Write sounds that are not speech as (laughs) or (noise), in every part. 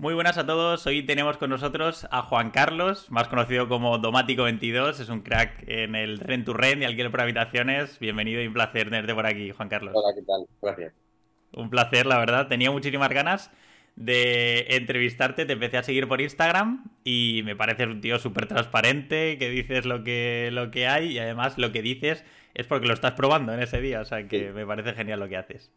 Muy buenas a todos, hoy tenemos con nosotros a Juan Carlos, más conocido como Domático22, es un crack en el Rent to Rent y alquiler por habitaciones. Bienvenido y un placer tenerte por aquí, Juan Carlos. Hola, ¿qué tal? Gracias. Un placer, la verdad, tenía muchísimas ganas de entrevistarte, te empecé a seguir por Instagram y me pareces un tío súper transparente, que dices lo que, lo que hay y además lo que dices es porque lo estás probando en ese día, o sea que me parece genial lo que haces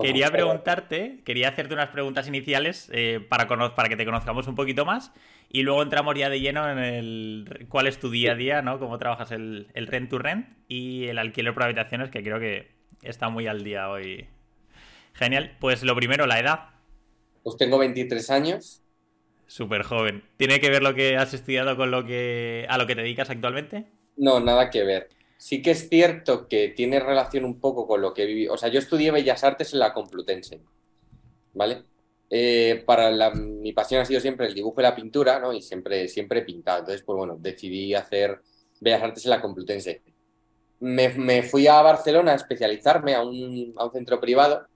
quería preguntarte, quería hacerte unas preguntas iniciales eh, para, para que te conozcamos un poquito más y luego entramos ya de lleno en el cuál es tu día a día, ¿no? Cómo trabajas el, el rent to rent y el alquiler por habitaciones, que creo que está muy al día hoy. Genial. Pues lo primero, la edad. Pues tengo 23 años. Súper joven. ¿Tiene que ver lo que has estudiado con lo que a lo que te dedicas actualmente? No, nada que ver sí que es cierto que tiene relación un poco con lo que viví. O sea, yo estudié Bellas Artes en la Complutense, ¿vale? Eh, para mi pasión ha sido siempre el dibujo y la pintura, ¿no? Y siempre, siempre he pintado. Entonces, pues bueno, decidí hacer Bellas Artes en la Complutense. Me, fui a Barcelona a especializarme a un, a un centro privado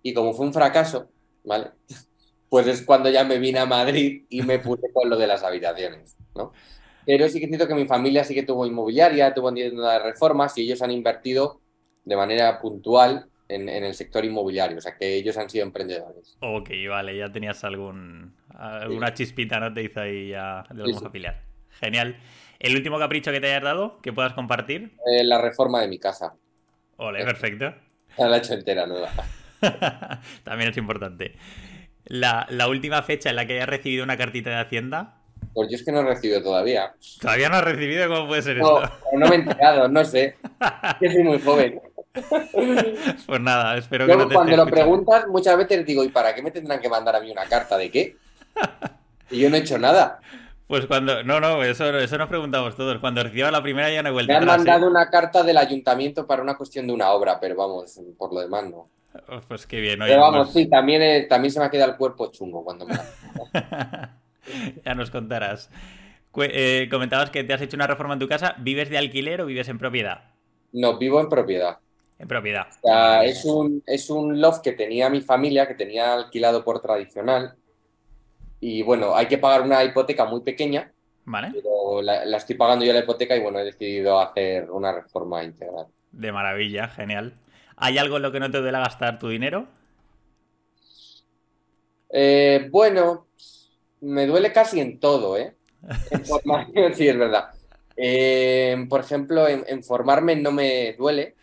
y como fue un fracaso, ¿vale? (laughs) Pues es cuando ya me vine a Madrid y me puse con lo de las habitaciones, ¿no? Pero sí que siento que mi familia sí que tuvo inmobiliaria, tuvo tienda de reformas y ellos han invertido de manera puntual en, el sector inmobiliario, o sea que ellos han sido emprendedores. Ok, vale, ya tenías algún, alguna chispita, ¿no? Te hizo ahí ya de algún familiar. Genial. ¿El último capricho que te hayas dado, que puedas compartir? Eh, la reforma de mi casa. Ole, perfecto. (laughs) La he hecho entera, nueva. (laughs) También es importante. La, la última fecha en la que hayas recibido una cartita de Hacienda, pues yo es que no he recibido todavía. ¿Todavía no has recibido? ¿Cómo puede ser no, esto? No me he enterado, no sé. (laughs) que soy muy joven. Pues nada, espero que no te Cuando lo preguntas, muchas veces digo, ¿y para qué me tendrán que mandar a mí una carta? ¿De qué? Y yo no he hecho nada. Pues cuando. No, no, eso, eso nos preguntamos todos. Cuando recibas la primera ya no he vuelto Me han mandado ¿eh? una carta del ayuntamiento para una cuestión de una obra, pero vamos, por lo demás no. Oh, pues qué bien. pero vamos, sí, también, también se me ha quedado el cuerpo chungo cuando me la... (laughs) (laughs) ya nos contarás. Eh, comentabas que te has hecho una reforma en tu casa. ¿Vives de alquiler o vives en propiedad? No, vivo en propiedad. En propiedad. es, un, es un loft que tenía mi familia, que tenía alquilado por tradicional. Y bueno, hay que pagar una hipoteca muy pequeña. Vale. Pero la, la estoy pagando yo la hipoteca y bueno, he decidido hacer una reforma integral. De maravilla, genial. ¿Hay algo en lo que no te duele gastar tu dinero? Eh, bueno, me duele casi en todo, ¿eh? (laughs) sí, es verdad. Eh, por ejemplo, en, formarme no me duele.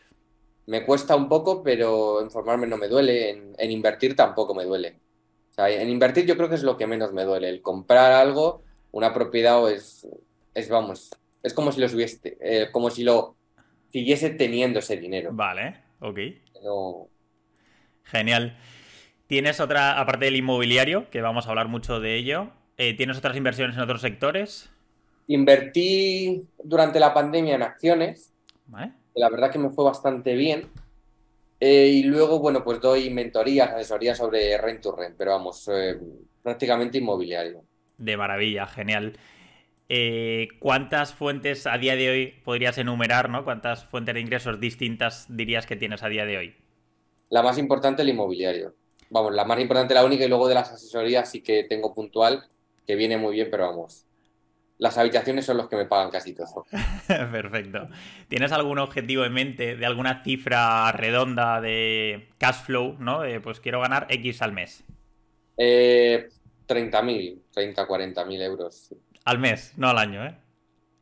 Me cuesta un poco, pero en formarme no me duele. En, invertir tampoco me duele. O sea, en invertir yo creo que es lo que menos me duele. El comprar algo, una propiedad, es, es vamos, es como si lo subiese, eh, como si lo siguiese teniendo ese dinero. Vale, ok. Genial. ¿Tienes otra, aparte del inmobiliario, que vamos a hablar mucho de ello, eh, ¿tienes otras inversiones en otros sectores? Invertí durante la pandemia en acciones. La verdad que me fue bastante bien. Eh, y luego, bueno, pues doy mentorías, asesorías sobre rent to rent, pero vamos, eh, prácticamente inmobiliario. De maravilla, genial. ¿Cuántas fuentes a día de hoy podrías enumerar, ¿no? ¿Cuántas fuentes de ingresos distintas dirías que tienes a día de hoy? La más importante, el inmobiliario vamos, la más importante, la única, y luego de las asesorías sí que tengo puntual, que viene muy bien, pero vamos, las habitaciones son los que me pagan casi todo. (laughs) Perfecto. ¿Tienes algún objetivo en mente de alguna cifra redonda de cash flow, ¿no? pues quiero ganar X al mes. Eh, 30.000, 30, 40.000 euros. Al mes, no al año, ¿eh?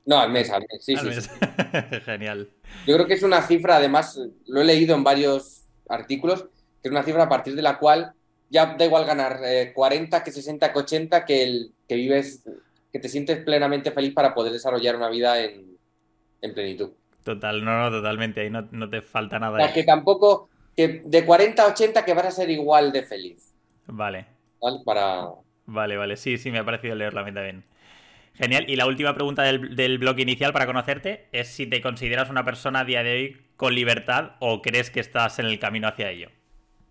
No, al mes, al mes, sí, sí. (laughs) Genial. Yo creo que es una cifra, además, lo he leído en varios artículos, que es una cifra a partir de la cual ya da igual ganar 40, eh, que 60, que 80, que, el, que vives, que te sientes plenamente feliz para poder desarrollar una vida en, plenitud. Total, no, no, totalmente, ahí no, te falta nada. que tampoco, que de 40 a 80 que vas a ser igual de feliz. Vale. ¿Vale? Para... Vale, vale, sí, sí, me ha parecido leerlo a mí también. Genial. Y la última pregunta del, del blog inicial para conocerte es si te consideras una persona a día de hoy con libertad o crees que estás en el camino hacia ello.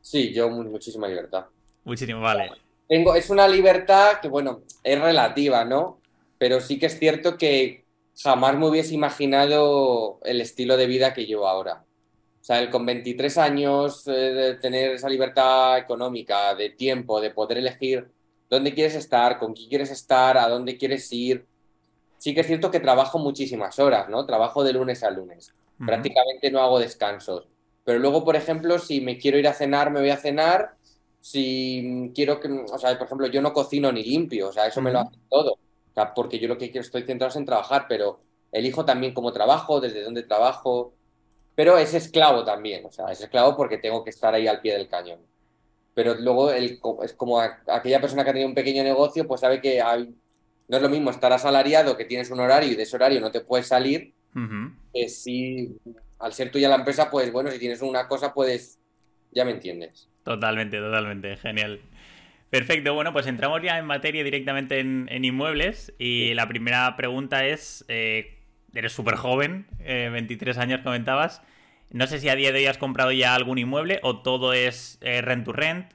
Sí, yo muchísima libertad. Muchísimo, vale. Tengo, es una libertad que, bueno, es relativa, ¿no? Pero sí que es cierto que jamás me hubiese imaginado el estilo de vida que llevo ahora. O sea, el con 23 años, eh, de tener esa libertad económica, de tiempo, de poder elegir dónde quieres estar, con quién quieres estar, a dónde quieres ir. Sí que es cierto que trabajo muchísimas horas, ¿no? Trabajo de lunes a lunes. Prácticamente no hago descansos. Pero luego, por ejemplo, si me quiero ir a cenar, me voy a cenar. Si quiero que, o sea, por ejemplo, yo no cocino ni limpio, o sea, eso me lo hace todo. O sea, porque yo lo que quiero estoy centrado es en trabajar, pero elijo también cómo trabajo, desde dónde trabajo. Pero es esclavo también, o sea, es esclavo porque tengo que estar ahí al pie del cañón. Pero luego el, es como a- aquella persona que ha tenido un pequeño negocio, pues sabe que hay, no es lo mismo estar asalariado, que tienes un horario y de ese horario no te puedes salir, Ujú. que si al ser tuya la empresa, pues bueno, si tienes una cosa, puedes, ya me entiendes. Totalmente, totalmente, genial. Perfecto, bueno, pues entramos ya en materia directamente en, en inmuebles y la primera pregunta es, eh, eres súper joven, eh, 23 años comentabas, no sé si a día de hoy has comprado ya algún inmueble o todo es eh, rent to rent,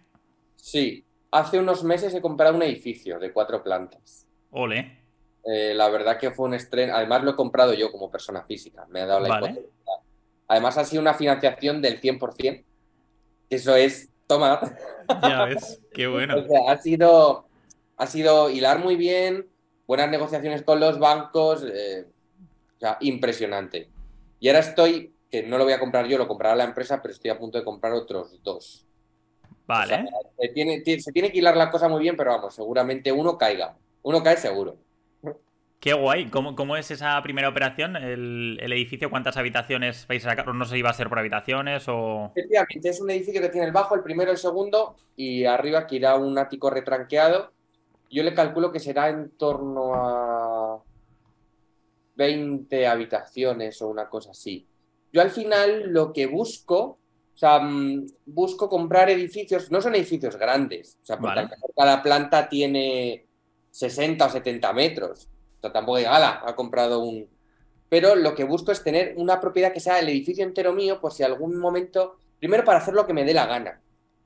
Sí, hace unos meses he comprado un edificio de cuatro plantas. ole, Eh, la verdad que fue un estreno, además lo he comprado yo como persona física, me ha dado la Vale. hipoteca. Además ha sido una financiación del 100%, que eso es, toma, ya ves, qué bueno. (laughs) O sea, ha sido, ha sido hilar muy bien, buenas negociaciones con los bancos, eh, o sea, impresionante. Y ahora estoy, que no lo voy a comprar yo, lo comprará la empresa, pero estoy a punto de comprar otros dos. Vale, O sea, se tiene, ti- se tiene que hilar la cosa muy bien, pero vamos, seguramente uno caiga. Uno cae seguro. Qué guay. ¿Cómo, cómo es esa primera operación? El, el edificio, ¿cuántas habitaciones vais a sacar? No sé si va a ser por habitaciones o... Efectivamente, es un edificio que tiene el bajo, el primero, el segundo, y arriba que irá un ático retranqueado. Yo le calculo que será en torno a 20 habitaciones o una cosa así. Yo al final lo que busco, o sea, mm, busco comprar edificios, no son edificios grandes, o sea, porque Vale. cada planta tiene 60 o 70 metros. Sea, tampoco diga, ala, ha comprado un... Pero lo que busco es tener una propiedad que sea el edificio entero mío, por si algún momento, primero para hacer lo que me dé la gana,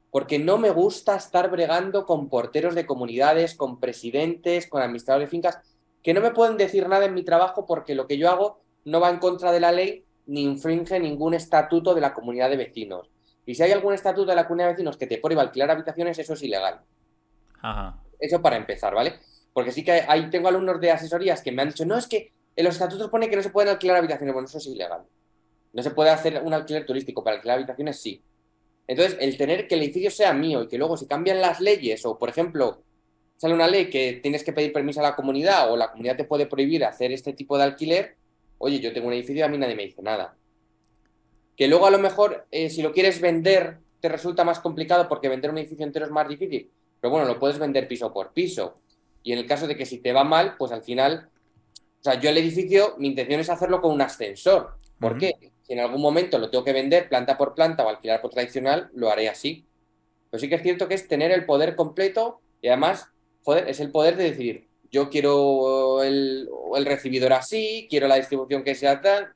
porque no me gusta estar bregando con porteros de comunidades, con presidentes, con administradores de fincas, que no me pueden decir nada en mi trabajo porque lo que yo hago no va en contra de la ley ni infringe ningún estatuto de la comunidad de vecinos. Y si hay algún estatuto de la comunidad de vecinos que te prohíba alquilar habitaciones, eso es ilegal. Ajá. Eso para empezar, ¿vale? Porque sí que ahí tengo alumnos de asesorías que me han dicho, no, es que en los estatutos pone que no se pueden alquilar habitaciones. Bueno, eso es ilegal. No se puede hacer un alquiler turístico, para alquilar habitaciones sí. Entonces, el tener que el edificio sea mío y que luego si cambian las leyes o, por ejemplo, sale una ley que tienes que pedir permiso a la comunidad o la comunidad te puede prohibir hacer este tipo de alquiler, oye, yo tengo un edificio y a mí nadie me dice nada. Que luego a lo mejor, eh, si lo quieres vender, te resulta más complicado porque vender un edificio entero es más difícil. Pero bueno, lo puedes vender piso por piso. Y en el caso de que si te va mal, pues al final, o sea, yo el edificio, mi intención es hacerlo con un ascensor. ¿Por qué? Si en algún momento lo tengo que vender planta por planta o alquilar por tradicional, lo haré así. Pero sí que es cierto que es tener el poder completo y además, joder, es el poder de decir, yo quiero el, el recibidor así, quiero la distribución que sea tal,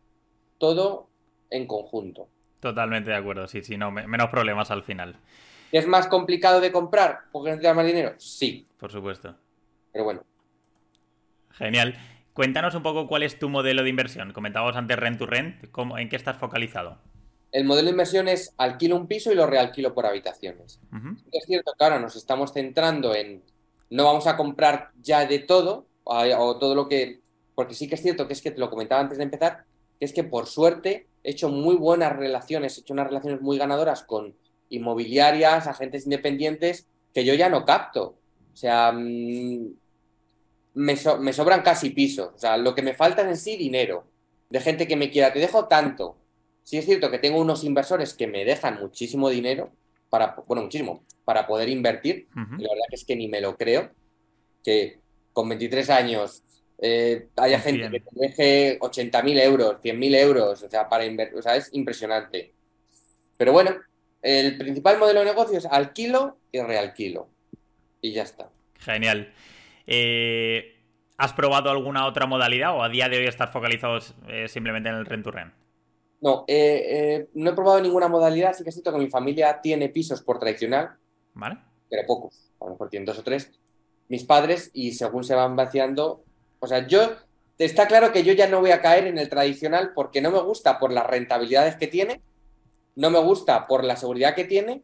todo en conjunto. Totalmente de acuerdo, sí, sí, no, me- menos problemas al final, ¿Es más complicado de comprar porque necesitas más dinero? Sí, por supuesto. Pero bueno. Genial. Cuéntanos un poco cuál es tu modelo de inversión. Comentábamos antes rent to rent, ¿cómo, ¿en qué estás focalizado? El modelo de inversión es alquilo un piso y lo realquilo por habitaciones. Es cierto que ahora nos estamos centrando en no vamos a comprar ya de todo o, o todo lo que porque sí que es cierto que es que te lo comentaba antes de empezar que es que por suerte he hecho muy buenas relaciones, he hecho unas relaciones muy ganadoras con inmobiliarias, agentes independientes que yo ya no capto. O sea, mm, me, so- me sobran casi pisos. O sea, lo que me falta es en sí dinero de gente que me quiera. Te dejo tanto. Sí es cierto que tengo unos inversores que me dejan muchísimo dinero para, bueno, muchísimo, para poder invertir. La verdad que es que ni me lo creo. Que con 23 años eh, haya gente 100. que te deje 80.000 euros, 100.000 euros, o sea, para invertir. O sea, es impresionante. Pero bueno, el principal modelo de negocio es alquilo y realquilo. Y ya está. Genial. Eh, ¿Has probado alguna otra modalidad o a día de hoy estás focalizado eh, simplemente en el rent to rent? No, eh, eh, no he probado ninguna modalidad. Sí que es cierto que mi familia tiene pisos por tradicional, ¿Vale? pero pocos, a lo mejor tienen dos o tres, mis padres, y según se van vaciando, o sea, yo, está claro que yo ya no voy a caer en el tradicional porque no me gusta por las rentabilidades que tiene, no me gusta por la seguridad que tiene.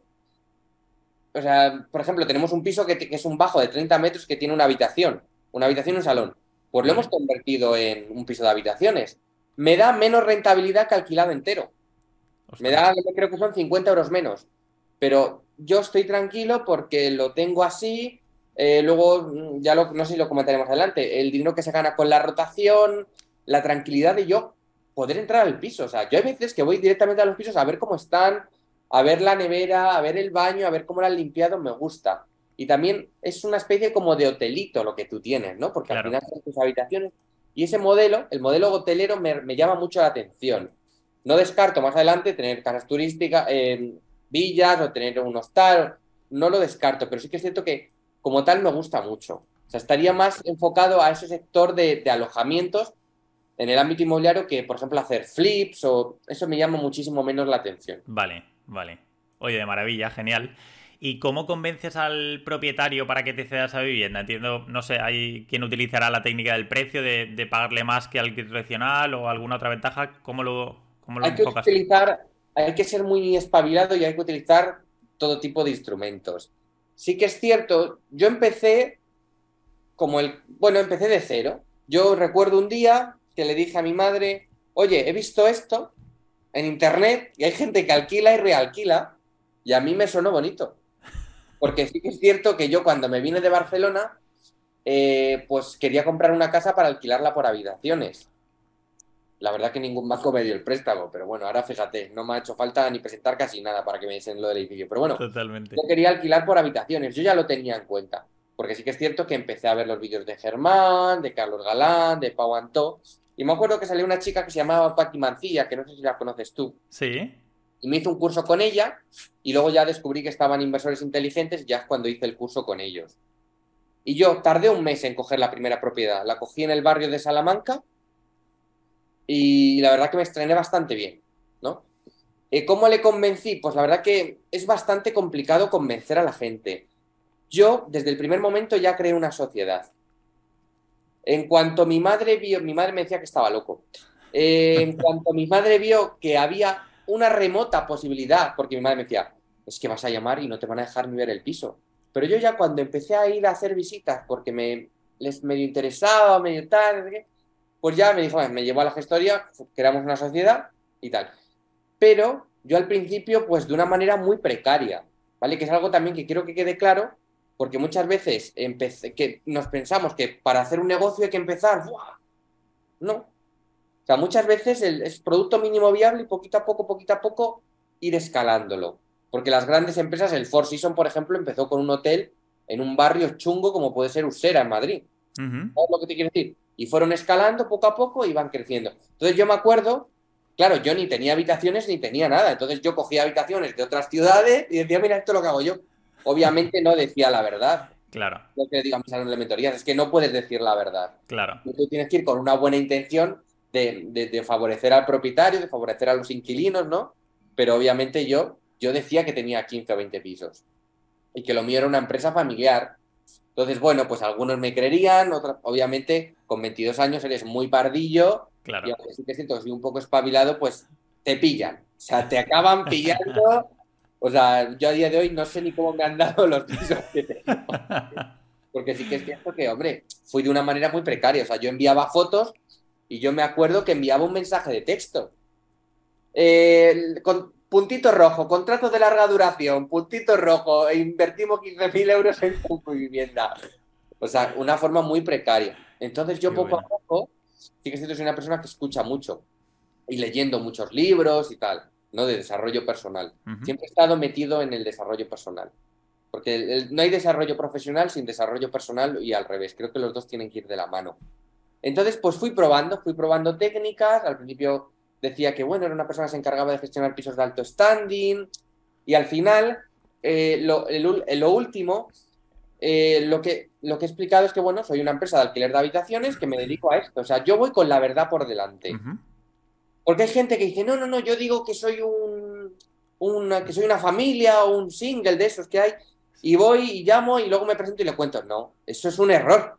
O sea, por ejemplo, tenemos un piso que, que es un bajo de 30 metros que tiene una habitación, una habitación y un salón. Pues lo hemos convertido en un piso de habitaciones. Me da menos rentabilidad que alquilado entero. Me da, creo que son 50 euros menos. Pero yo estoy tranquilo porque lo tengo así. Eh, luego, mm, ya lo, no sé si lo comentaremos adelante, el dinero que se gana con la rotación, la tranquilidad de yo poder entrar al piso. O sea, yo hay veces que voy directamente a los pisos a ver cómo están, a ver la nevera, a ver el baño, a ver cómo lo han limpiado, me gusta. Y también es una especie como de hotelito lo que tú tienes, ¿no? Porque al final son tus habitaciones. Y ese modelo, el modelo hotelero, me, me llama mucho la atención. No descarto más adelante tener casas turísticas, en villas o tener un hostal, no lo descarto, pero sí que es cierto que como tal me gusta mucho. O sea, estaría más enfocado a ese sector de, alojamientos en el ámbito inmobiliario que, por ejemplo, hacer flips o eso me llama muchísimo menos la atención. Vale, vale. Oye, de maravilla, genial. ¿Y cómo convences al propietario para que te cedas a vivienda? Entiendo, no sé, hay quien utilizará la técnica del precio, de, pagarle más que al tradicional o alguna otra ventaja. ¿Cómo lo, cómo lo hay Que utilizar, hay que ser muy espabilado y hay que utilizar todo tipo de instrumentos. Sí que es cierto, yo empecé como el, bueno, empecé de cero. Yo recuerdo un día que le dije a mi madre, oye, he visto esto en internet y hay gente que alquila y realquila y a mí me sonó bonito. Porque sí que es cierto que yo cuando me vine de Barcelona, eh, pues quería comprar una casa para alquilarla por habitaciones. La verdad que ningún banco me dio el préstamo, pero bueno, ahora fíjate, no me ha hecho falta ni presentar casi nada para que me dicen lo del edificio. Pero bueno, Totalmente. yo quería alquilar por habitaciones, yo ya lo tenía en cuenta. Porque sí que es cierto que empecé a ver los vídeos de Germán, de Carlos Galán, de Pau Antó. Y me acuerdo que salió una chica que se llamaba Paqui Mancilla, que no sé si la conoces tú. Sí. Y me hice un curso con ella y luego ya descubrí que estaban inversores inteligentes, ya es cuando hice el curso con ellos. Y yo tardé un mes en coger la primera propiedad. La cogí en el barrio de Salamanca y la verdad que me estrené bastante bien, ¿no? Eh, ¿Cómo le convencí? Pues la verdad que es bastante complicado convencer a la gente. Yo, desde el primer momento, ya creé una sociedad. En cuanto mi madre vio, mi madre me decía que estaba loco. Eh, en cuanto mi madre vio que había una remota posibilidad, porque mi madre me decía, es que vas a llamar y no te van a dejar ni ver el piso. Pero yo ya cuando empecé a ir a hacer visitas, porque me les medio interesaba, medio tal, pues ya me dijo, me llevó a la gestoría, creamos una sociedad y tal. Pero yo al principio, pues de una manera muy precaria, ¿vale? Que es algo también que quiero que quede claro, porque muchas veces que nos pensamos que para hacer un negocio hay que empezar, no. O sea, muchas veces el, es producto mínimo viable y poquito a poco, poquito a poco ir escalándolo. Porque las grandes empresas, el Four Seasons, por ejemplo, empezó con un hotel en un barrio chungo como puede ser Usera en Madrid. ¿Sabes lo que te quiero decir? y fueron escalando poco a poco y van creciendo. Entonces yo me acuerdo, claro, yo ni tenía habitaciones ni tenía nada, entonces yo cogía habitaciones de otras ciudades y decía, mira, esto es lo que hago yo. Obviamente no decía la verdad. Claro. Lo que digan mis alumnos de mentorías es que no puedes decir la verdad. Claro. Tú tienes que ir con una buena intención de, favorecer al propietario, de favorecer a los inquilinos, ¿no? Pero obviamente yo, yo decía que tenía 15 o 20 pisos y que lo mío era una empresa familiar entonces, bueno, pues algunos me creerían, otros, obviamente, con 22 años eres muy pardillo, claro. y aunque sí que siento que soy un poco espabilado, pues te pillan. O sea, te acaban (laughs) pillando. O sea, yo a día de hoy no sé ni cómo me han dado los pisos que tengo. Porque sí que es cierto que, hombre, fui de una manera muy precaria. O sea, yo enviaba fotos y yo me acuerdo que enviaba un mensaje de texto. Eh, con, puntito rojo, contrato de larga duración, puntito rojo, e invertimos 15.000 euros en tu vivienda. O sea, una forma muy precaria. Entonces yo poco a poco, sí que siento que soy una persona que escucha mucho y leyendo muchos libros y tal, ¿no? De desarrollo personal. Siempre he estado metido en el desarrollo personal. Porque no hay desarrollo profesional sin desarrollo personal y al revés. Creo que los dos tienen que ir de la mano. Entonces, pues fui probando, fui probando técnicas. Al principio decía que, bueno, era una persona que se encargaba de gestionar pisos de alto standing y al final, eh, lo, último, eh, lo, que, lo que he explicado es que, bueno, soy una empresa de alquiler de habitaciones que me dedico a esto. O sea, yo voy con la verdad por delante. Porque hay gente que dice, no, no, no, yo digo que soy un, una, que soy una familia o un single de esos que hay, y voy y llamo y luego me presento y le cuento. No, eso es un error.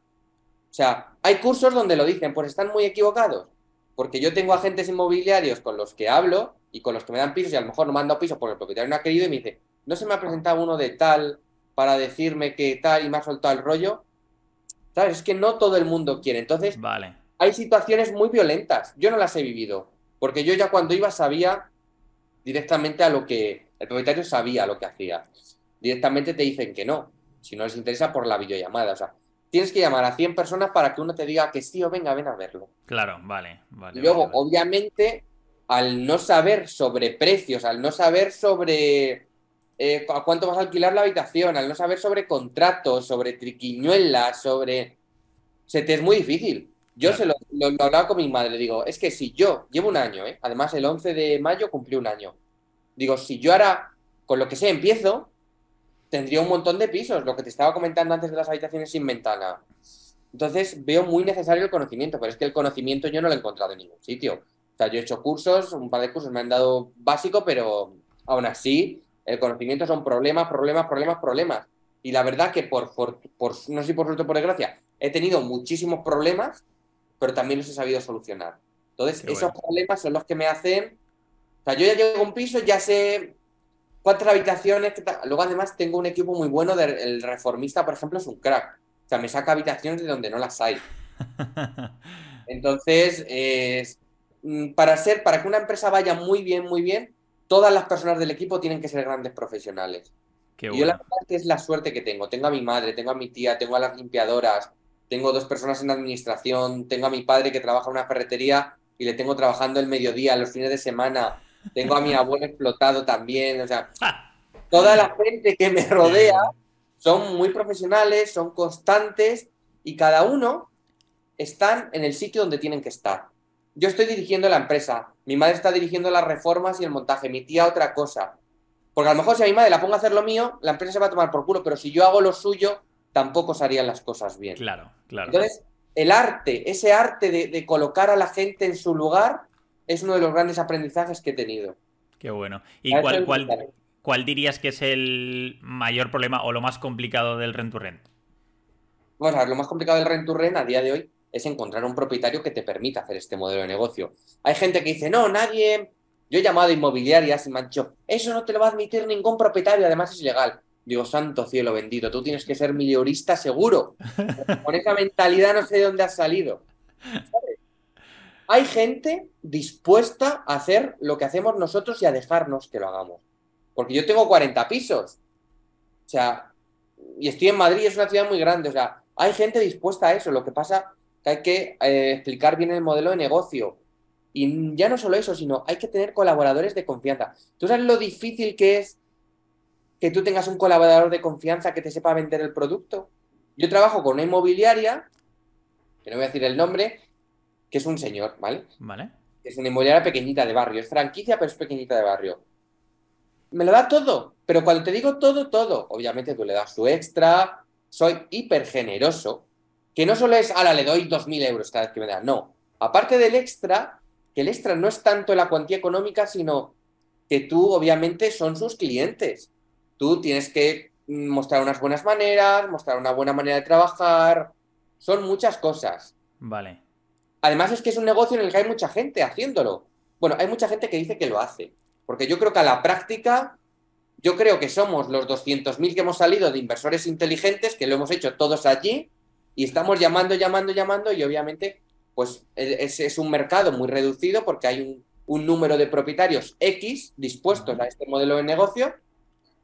O sea, hay cursos donde lo dicen, pues están muy equivocados porque yo tengo agentes inmobiliarios con los que hablo y con los que me dan pisos y a lo mejor no me han dado pisos porque el propietario no ha querido y me dice, no se me ha presentado uno de tal para decirme que tal y me ha soltado el rollo. ¿Sabes? Es que no todo el mundo quiere. Entonces, vale. hay situaciones muy violentas. Yo no las he vivido, porque yo ya cuando iba sabía directamente a lo que el propietario sabía lo que hacía. Directamente te dicen que no, si no les interesa por la videollamada. O sea, tienes que llamar a 100 personas para que uno te diga que sí o venga, ven a verlo. Claro, vale, vale. Y luego, vale, vale. obviamente, al no saber sobre precios, al no saber sobre eh, a cuánto vas a alquilar la habitación, al no saber sobre contratos, sobre triquiñuelas, sobre... Se te es muy difícil. Yo Claro. se lo, lo- lo hablaba con mi madre, digo, es que si yo llevo un año, ¿eh? además el 11 de mayo cumplí un año, digo, si yo ahora, con lo que sé, empiezo, tendría un montón de pisos, lo que te estaba comentando antes de las habitaciones sin ventana. Entonces veo muy necesario el conocimiento, pero es que el conocimiento yo no lo he encontrado en ningún sitio. O sea, yo he hecho cursos, un par de cursos me han dado básico, pero aún así el conocimiento son problemas, problemas, problemas, problemas. Y la verdad que por, por, por no sé si por suerte o por desgracia, he tenido muchísimos problemas, pero también los he sabido solucionar. Entonces, Qué esos bueno. problemas son los que me hacen... O sea, yo ya llego a un piso, ya sé cuántas habitaciones... tal. Luego, además, tengo un equipo muy bueno. de- el reformista, por ejemplo, es un crack. O sea, me saca habitaciones de donde no las hay. (laughs) Entonces, es- mm, para ser, para que una empresa vaya muy bien, muy bien, todas las personas del equipo tienen que ser grandes profesionales. Qué Y yo la verdad es que es la suerte que tengo. Tengo a mi madre, tengo a mi tía, tengo a las limpiadoras, tengo dos personas en administración, tengo a mi padre que trabaja en una ferretería y le tengo trabajando el mediodía, los fines de semana, tengo a mi (laughs) abuelo explotado también, o sea, toda la gente que me rodea son muy profesionales, son constantes y cada uno están en el sitio donde tienen que estar. Yo estoy dirigiendo la empresa, mi madre está dirigiendo las reformas y el montaje, mi tía otra cosa. Porque a lo mejor si a mi madre la pongo a hacer lo mío, la empresa se va a tomar por culo, pero si yo hago lo suyo, tampoco se harían las cosas bien. Claro, claro. Entonces, el arte, ese arte de, de colocar a la gente en su lugar, es uno de los grandes aprendizajes que he tenido. Qué bueno. ¿Y cuál, cuál, cuál dirías que es el mayor problema o lo más complicado del rent to rent? Vamos a ver, lo más complicado del rent to rent a día de hoy es encontrar un propietario que te permita hacer este modelo de negocio. Hay gente que dice, no, nadie. Yo he llamado a inmobiliarias y me han dicho, eso no te lo va a admitir ningún propietario, además es ilegal. Digo, santo cielo bendito, tú tienes que ser mileurista seguro. Con esa mentalidad no sé de dónde has salido. ¿Sabes? Hay gente dispuesta a hacer lo que hacemos nosotros y a dejarnos que lo hagamos. Porque yo tengo 40 pisos. O sea, y estoy en Madrid, es una ciudad muy grande. O sea, hay gente dispuesta a eso. Lo que pasa que hay que eh, explicar bien el modelo de negocio. Y ya no solo eso, sino hay que tener colaboradores de confianza. ¿Tú sabes lo difícil que es que tú tengas un colaborador de confianza que te sepa vender el producto? Yo trabajo con una inmobiliaria, que no voy a decir el nombre, que es un señor, ¿vale? ¿Vale? Es una inmobiliaria pequeñita de barrio, es franquicia, pero es pequeñita de barrio. Me lo da todo, pero cuando te digo todo, todo, obviamente tú le das tu extra, soy hiper generoso, que no solo es, ala, le doy 2.000 euros cada vez que me da, no. Aparte del extra, que el extra no es tanto la cuantía económica, sino que tú, obviamente, son sus clientes. Tú tienes que mm, mostrar unas buenas maneras, mostrar una buena manera de trabajar, son muchas cosas. Vale. Además es que es un negocio en el que hay mucha gente haciéndolo. Bueno, hay mucha gente que dice que lo hace. Porque yo creo que a la práctica, yo creo que somos los 200.000 que hemos salido de inversores inteligentes, que lo hemos hecho todos allí, y estamos llamando, llamando, llamando, y obviamente, pues es, es un mercado muy reducido porque hay un, un número de propietarios X dispuestos a este modelo de negocio,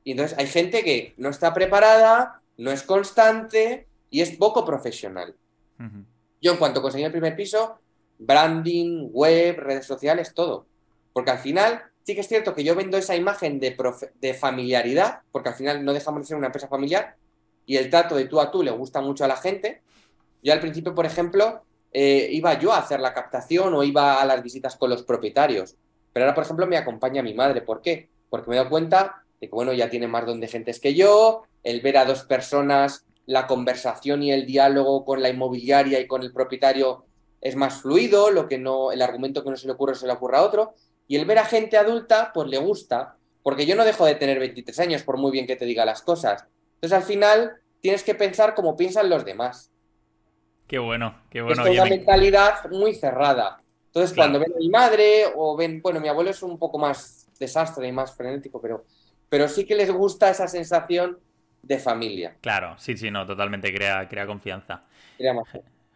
y entonces hay gente que no está preparada, no es constante y es poco profesional. Yo en cuanto conseguí el primer piso, branding, web, redes sociales, todo. Porque al final sí que es cierto que yo vendo esa imagen de, profe- de familiaridad, porque al final no dejamos de ser una empresa familiar y el trato de tú a tú le gusta mucho a la gente. Yo al principio, por ejemplo, eh, iba yo a hacer la captación o iba a las visitas con los propietarios. Pero ahora, por ejemplo, me acompaña mi madre. ¿Por qué? Porque me he dado cuenta de que, bueno, ya tiene más don de gentes que yo, el ver a dos personas, la conversación y el diálogo con la inmobiliaria y con el propietario es más fluido, lo que no, el argumento que no se le ocurre se le ocurre a otro. Y el ver a gente adulta, pues le gusta, porque yo no dejo de tener 23 años, por muy bien que te diga las cosas. Entonces, al final, tienes que pensar como piensan los demás. Qué bueno, qué Es bueno. Oye, una me- mentalidad muy cerrada. Entonces, cuando ven a mi madre o ven, bueno, mi abuelo es un poco más desastre y más frenético, pero, pero sí que les gusta esa sensación de familia. Claro, sí, sí, no, totalmente crea, crea confianza. Crea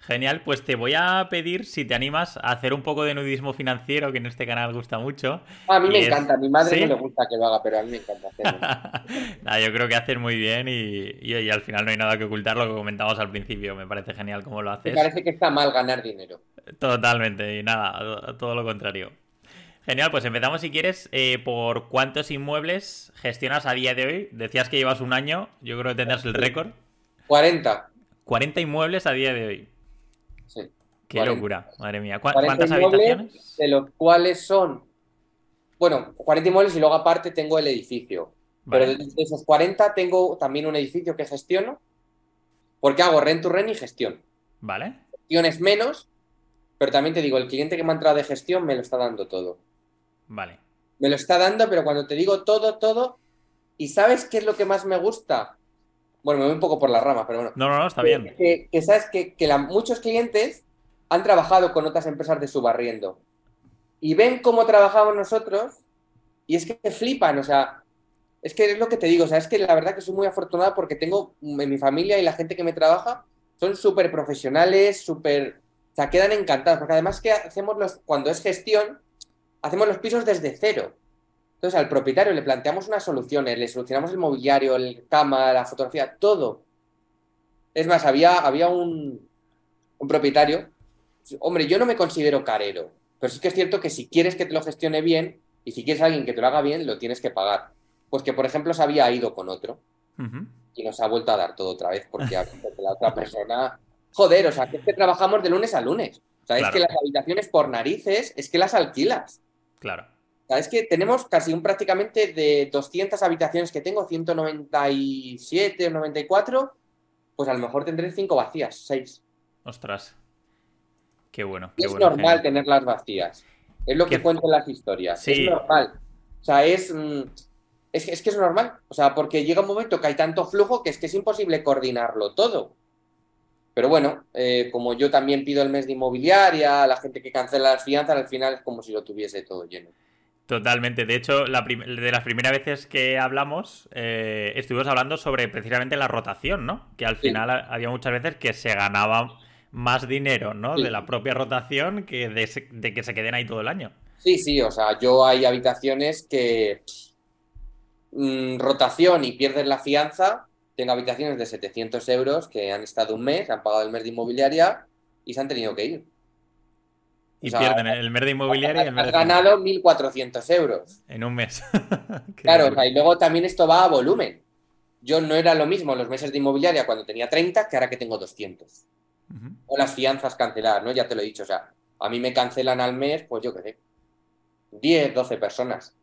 Genial, pues te voy a pedir si te animas a hacer un poco de nudismo financiero, que en este canal gusta mucho. a mí me encanta, a mi madre no le gusta que lo haga, pero a mí me encanta hacerlo. (laughs) nada, yo creo que haces muy bien y, al final no hay nada que ocultar lo que comentamos al principio. Me parece genial cómo lo haces. Me parece que está mal ganar dinero. Totalmente, y nada, todo lo contrario. Genial, pues empezamos si quieres eh, por cuántos inmuebles gestionas a día de hoy. Decías que llevas un año, yo creo que tendrás el récord. 40. 40 inmuebles a día de hoy. Sí. Qué locura, madre mía. ¿Cuántas habitaciones? De los cuales son, bueno, 40 inmuebles y luego aparte tengo el edificio. Pero de esos 40 tengo también un edificio que gestiono, porque hago rent to rent y gestión. Vale. Gestión es menos, pero también te digo, el cliente que me ha entrado de gestión me lo está dando todo. Vale. Me lo está dando, pero cuando te digo todo, todo, ¿y sabes qué es lo que más me gusta? Bueno, me voy un poco por las ramas, pero bueno. No, no, no, está bien. Que, sabes que, muchos clientes han trabajado con otras empresas de su barriendo y ven cómo trabajamos nosotros y es que flipan, o sea, es que es lo que te digo, o sea, es que la verdad que soy muy afortunada porque tengo en mi familia y la gente que me trabaja son súper profesionales, súper, o sea, quedan encantados, porque además que hacemos los, cuando es gestión, hacemos los pisos desde cero. Entonces al propietario le planteamos unas soluciones, le solucionamos el mobiliario, el cama, la fotografía, todo. Es más, había, había un, un propietario, hombre, yo no me considero carero, pero sí que es cierto que si quieres que te lo gestione bien y si quieres a alguien que te lo haga bien, lo tienes que pagar. Pues que, por ejemplo, se había ido con otro y nos ha vuelto a dar todo otra vez porque, (laughs) la otra persona... Joder, o sea, que es que trabajamos de lunes a lunes. O sea, es que las habitaciones por narices, es que las alquilas. Claro. Es que tenemos casi un prácticamente de 200 habitaciones que tengo, 197 o 94, pues a lo mejor tendré 5 vacías, 6. Ostras. Qué bueno. es normal tenerlas vacías. Es lo que cuentan las historias. Es normal. O sea, es, mm, es, es, que es normal. O sea, porque llega un momento que hay tanto flujo que es que es imposible coordinarlo todo. Pero bueno, eh, como yo también pido el mes de inmobiliaria, la gente que cancela las fianzas, al final es como si lo tuviese todo lleno. Totalmente. De hecho, de las primeras veces que hablamos, eh, estuvimos hablando sobre precisamente la rotación, ¿no? Que al final había muchas veces que se ganaba más dinero, ¿no? De la propia rotación que de, que se queden ahí todo el año. Sí, sí, o sea, yo hay habitaciones que mm, rotación y pierdes la fianza. Tengo habitaciones de 700 euros que han estado un mes, han pagado el mes de inmobiliaria y se han tenido que ir. Y pierden el mes de inmobiliaria y el mes de... ganado 1.400 euros. En un mes. (laughs) claro, y luego también esto va a volumen. Yo no era lo mismo los meses de inmobiliaria cuando tenía 30 que ahora que tengo 200. O las fianzas canceladas, ¿no? Ya te lo he dicho, o sea, a mí me cancelan al mes, pues yo qué sé, 10, 12 personas.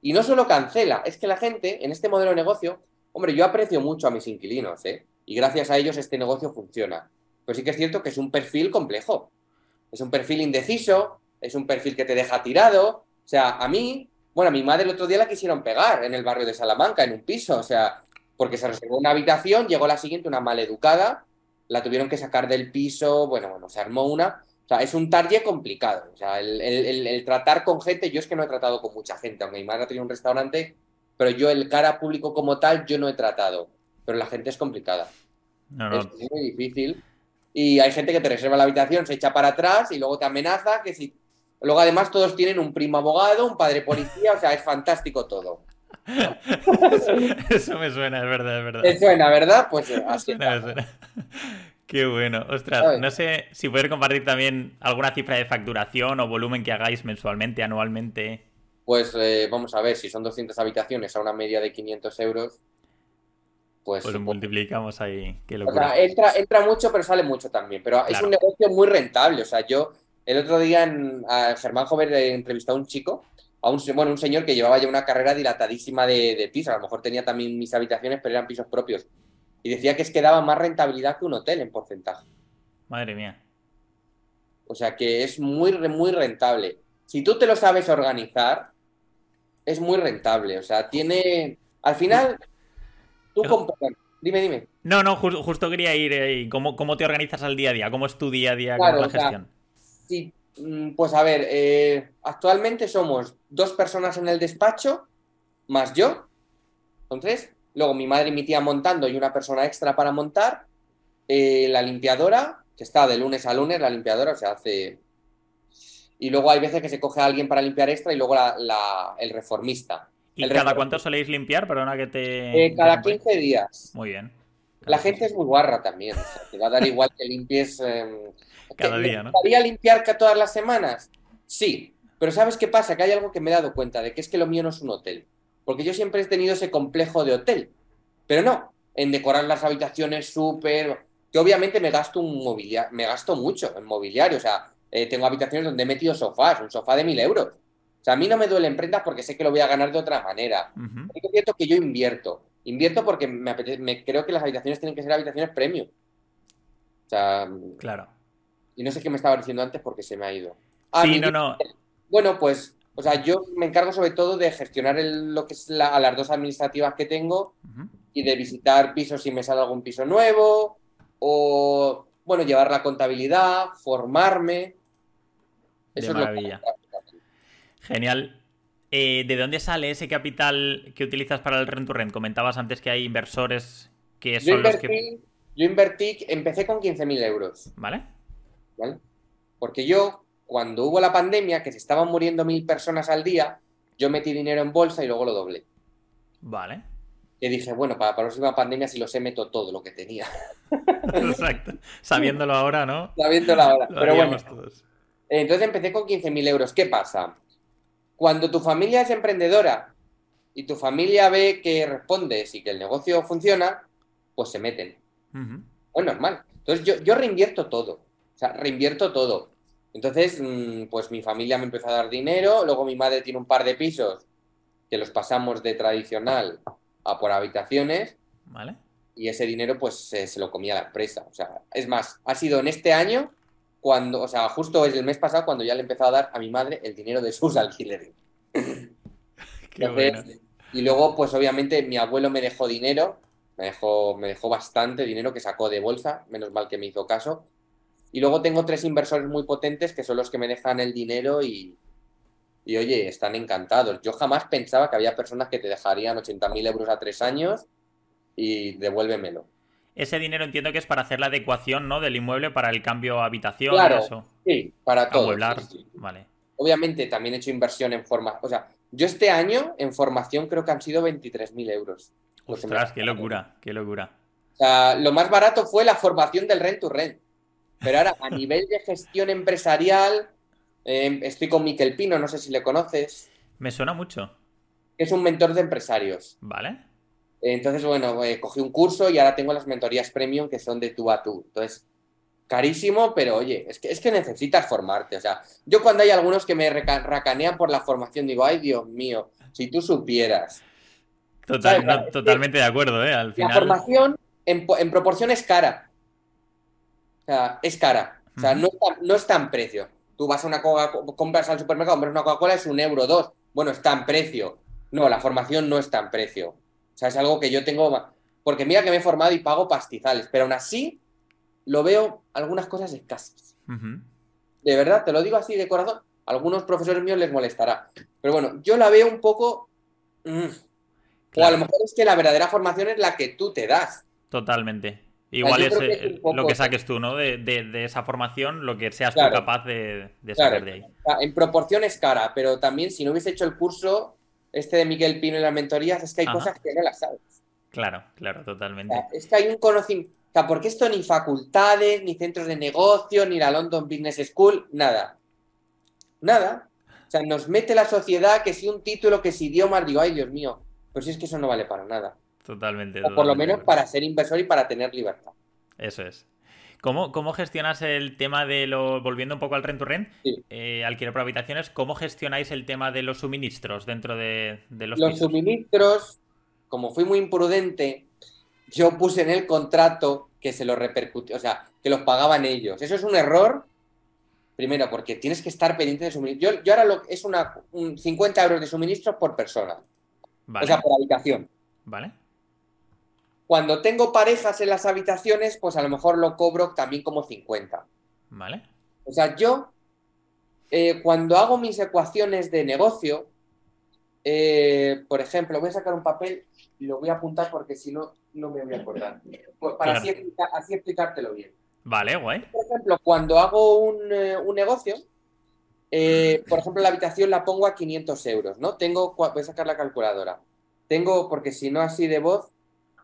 Y no solo cancela, es que la gente en este modelo de negocio, hombre, yo aprecio mucho a mis inquilinos, ¿eh? Y gracias a ellos este negocio funciona. Pero sí que es cierto que es un perfil complejo es un perfil indeciso, es un perfil que te deja tirado. O sea, a mí, bueno, a mi madre el otro día la quisieron pegar en el barrio de Salamanca, en un piso, o sea, porque se reservó una habitación, llegó la siguiente una maleducada, la tuvieron que sacar del piso, bueno, bueno, se armó una. O sea, es un target complicado. O sea, el, tratar con gente, yo es que no he tratado con mucha gente, aunque mi madre tenía un restaurante, pero yo el cara público como tal, yo no he tratado. Pero la gente es complicada. No, no. Es muy difícil. Y hay gente que te reserva la habitación, se echa para atrás y luego te amenaza que si... Luego además todos tienen un primo abogado, un padre policía, o sea, es fantástico todo. (laughs) Eso me suena, es verdad, es verdad. ¿Te suena, verdad? Pues eh, así. Suena, suena. (laughs) Qué bueno. Ostras, no sé si puedes compartir también alguna cifra de facturación o volumen que hagáis mensualmente, anualmente. Pues eh, vamos a ver, si son 200 habitaciones a una media de 500 euros, pues, pues multiplicamos ahí. o sea, entra, entra mucho, pero sale mucho también. Pero es un negocio muy rentable. O sea, yo el otro día en a Germán Jover entrevistado a un chico, a un, bueno, un señor que llevaba ya una carrera dilatadísima de, de pisos. A lo mejor tenía también mis habitaciones, pero eran pisos propios. Y decía que es que daba más rentabilidad que un hotel en porcentaje. Madre mía. O sea que es muy, muy rentable. Si tú te lo sabes organizar, es muy rentable. O sea, tiene. Al final, Tú Dime, dime. No, no, justo quería ir. Eh, ¿cómo, ¿Cómo te organizas al día a día? ¿Cómo es tu día a día con la gestión? si Mm, Pues a ver, eh, actualmente somos dos personas en el despacho, más yo, son tres. Luego mi madre y mi tía montando y una persona extra para montar. Eh, la limpiadora, que está de lunes a lunes, la limpiadora, o sea, hace... Y luego hay veces que se coge a alguien para limpiar extra y luego la- la- el reformista. ¿Y El cada cuánto soléis limpiar? Perdona que te... Eh, cada interrumpa. 15 días. Muy bien. La gente es muy guarra también. O sea, te va a dar igual que limpies. eh, (laughs) Cada ¿te- día, ¿no? ¿Me gustaría limpiar todas las semanas? Sí. Pero ¿sabes qué pasa? Que hay algo que me he dado cuenta de que es que lo mío no es un hotel. Porque yo siempre he tenido ese complejo de hotel. Pero no, en decorar las habitaciones súper. Que obviamente me gasto un mobiliario, me gasto mucho en mobiliario. O sea, eh, tengo habitaciones donde he metido sofás, un sofá de mil euros. O sea, a mí no me duelen prendas porque sé que lo voy a ganar de otra manera. Ujú. Es cierto que yo invierto. Invierto porque me, apetece- me creo que las habitaciones tienen que ser habitaciones premium. O sea, Claro. y no sé qué me estaba diciendo antes porque se me ha ido. Ah, Sí, no, no. Bueno, pues, o sea, yo me encargo sobre todo de gestionar el- lo que es la- a las dos administrativas que tengo y de visitar pisos si me sale algún piso nuevo o, bueno, llevar la contabilidad, formarme. De Eso maravilla. Genial. Eh, ¿De dónde sale ese capital que utilizas para el rent to rent? Comentabas antes que hay inversores que Yo son los invertí, que... yo invertí, empecé con 15.000 euros. ¿Vale? ¿vale? Porque yo, cuando hubo la pandemia, que se estaban muriendo mil personas al día, yo metí dinero en bolsa y luego lo doblé. Vale. Y dije, bueno, para, para la próxima pandemia, si lo sé, meto todo lo que tenía. (laughs) Exacto. Sabiéndolo ahora, ¿no? Sabiéndolo ahora. Lo Pero bueno, todos. Entonces empecé con 15.000 euros. ¿Qué pasa? Cuando tu familia es emprendedora y tu familia ve que respondes y que el negocio funciona, pues se meten. Ujú. Es normal. Entonces yo, yo reinvierto todo. O sea, reinvierto todo. Entonces, mm, pues mi familia me empezó a dar dinero, luego mi madre tiene un par de pisos que los pasamos de tradicional a por habitaciones ¿Vale? y ese dinero pues se, se lo comía la empresa. O sea, es más, ha sido en este año cuando, o sea, justo es el mes pasado cuando ya le he empezado a dar a mi madre el dinero de sus (laughs) alquileres. Entonces, bueno. Y luego, pues obviamente mi abuelo me dejó dinero, me dejó, me dejó bastante dinero que sacó de bolsa, menos mal que me hizo caso. Y luego tengo tres inversores muy potentes que son los que me dejan el dinero y, y oye, están encantados. Yo jamás pensaba que había personas que te dejarían 80.000 euros a tres años y devuélvemelo. Ese dinero entiendo que es para hacer la adecuación, ¿no? Del inmueble para el cambio a habitación Claro. eso. Sí, para todo. Amueblar. sí, sí. Vale. Obviamente también he hecho inversión en forma, o sea, yo este año en formación creo que han sido 23.000 euros. Ostras, qué locura, qué locura. O sea, lo más barato fue la formación del rent to rent. Pero ahora, a nivel de gestión empresarial, eh, estoy con Miquel Pino, no sé si le conoces, Me suena mucho. es un mentor de empresarios. ¿Vale? Entonces, bueno, eh, cogí un curso y ahora tengo las mentorías premium que son de tú a tú. Entonces, carísimo, pero oye, es que, es que necesitas formarte. O sea, yo cuando hay algunos que me racanean por la formación, digo, ay, Dios mío, si tú supieras. Total- ¿Sabes? no, totalmente de acuerdo, ¿eh? Al La final. formación en, en proporción es cara. O sea, es cara. O sea, no, no está en precio. Tú vas a una Coca compras al supermercado, compras una Coca-Cola, es un euro, dos. Bueno, está en precio. No, la formación no está en precio. Sea, es algo que yo tengo. Porque mira que me he formado y pago pastizales, pero aún así lo veo algunas cosas escasas. De verdad, te lo digo así de corazón. A algunos profesores míos les molestará. Pero bueno, yo la veo un poco. mm. O a lo mejor es que la verdadera formación es la que tú te das. Totalmente. Igual es creo que es un poco- lo que saques tú, ¿no? De, de- de esa formación, lo que seas Claro. tú capaz de, de Claro. sacar de ahí. En proporción es cara, pero también si no hubiese hecho el curso este de Miguel Pino y las mentorías, es que hay Ajá. cosas que no las sabes. Claro, claro, O totalmente. sea, es que hay un conocimiento. O sea, porque esto ni facultades, ni centros de negocio, ni la London Business School, nada. Nada. O sea, nos mete la sociedad que si un título, que si idiomas, digo, ay Dios mío, pero si es que eso no vale para nada. Totalmente. O por lo menos para ser inversor y para tener libertad. Eso es. ¿Cómo, cómo gestionas el tema de lo. Volviendo un poco al rent to rent, Sí. eh, alquiler por habitaciones, ¿cómo gestionáis el tema de los suministros dentro de, de los, Los pisos? suministros, como fui muy imprudente, yo puse en el contrato que se los repercutió, o sea, que los pagaban ellos. Eso es un error, primero, porque tienes que estar pendiente de suministro. Yo, yo ahora lo, es una, un 50 euros de suministros por persona, Vale. o sea, por habitación. vale. Cuando tengo parejas en las habitaciones, pues a lo mejor lo cobro también como 50. Vale. O sea, yo eh, cuando hago mis ecuaciones de negocio, eh, por ejemplo, voy a sacar un papel y lo voy a apuntar porque si no, no me voy a acordar. Pues para Claro. así, explica- así explicártelo bien. Vale, guay. Por ejemplo, cuando hago un, eh, un negocio, eh, por ejemplo, la habitación la pongo a 500 euros, ¿no? Tengo, voy a sacar la calculadora. Tengo, porque si no así de voz,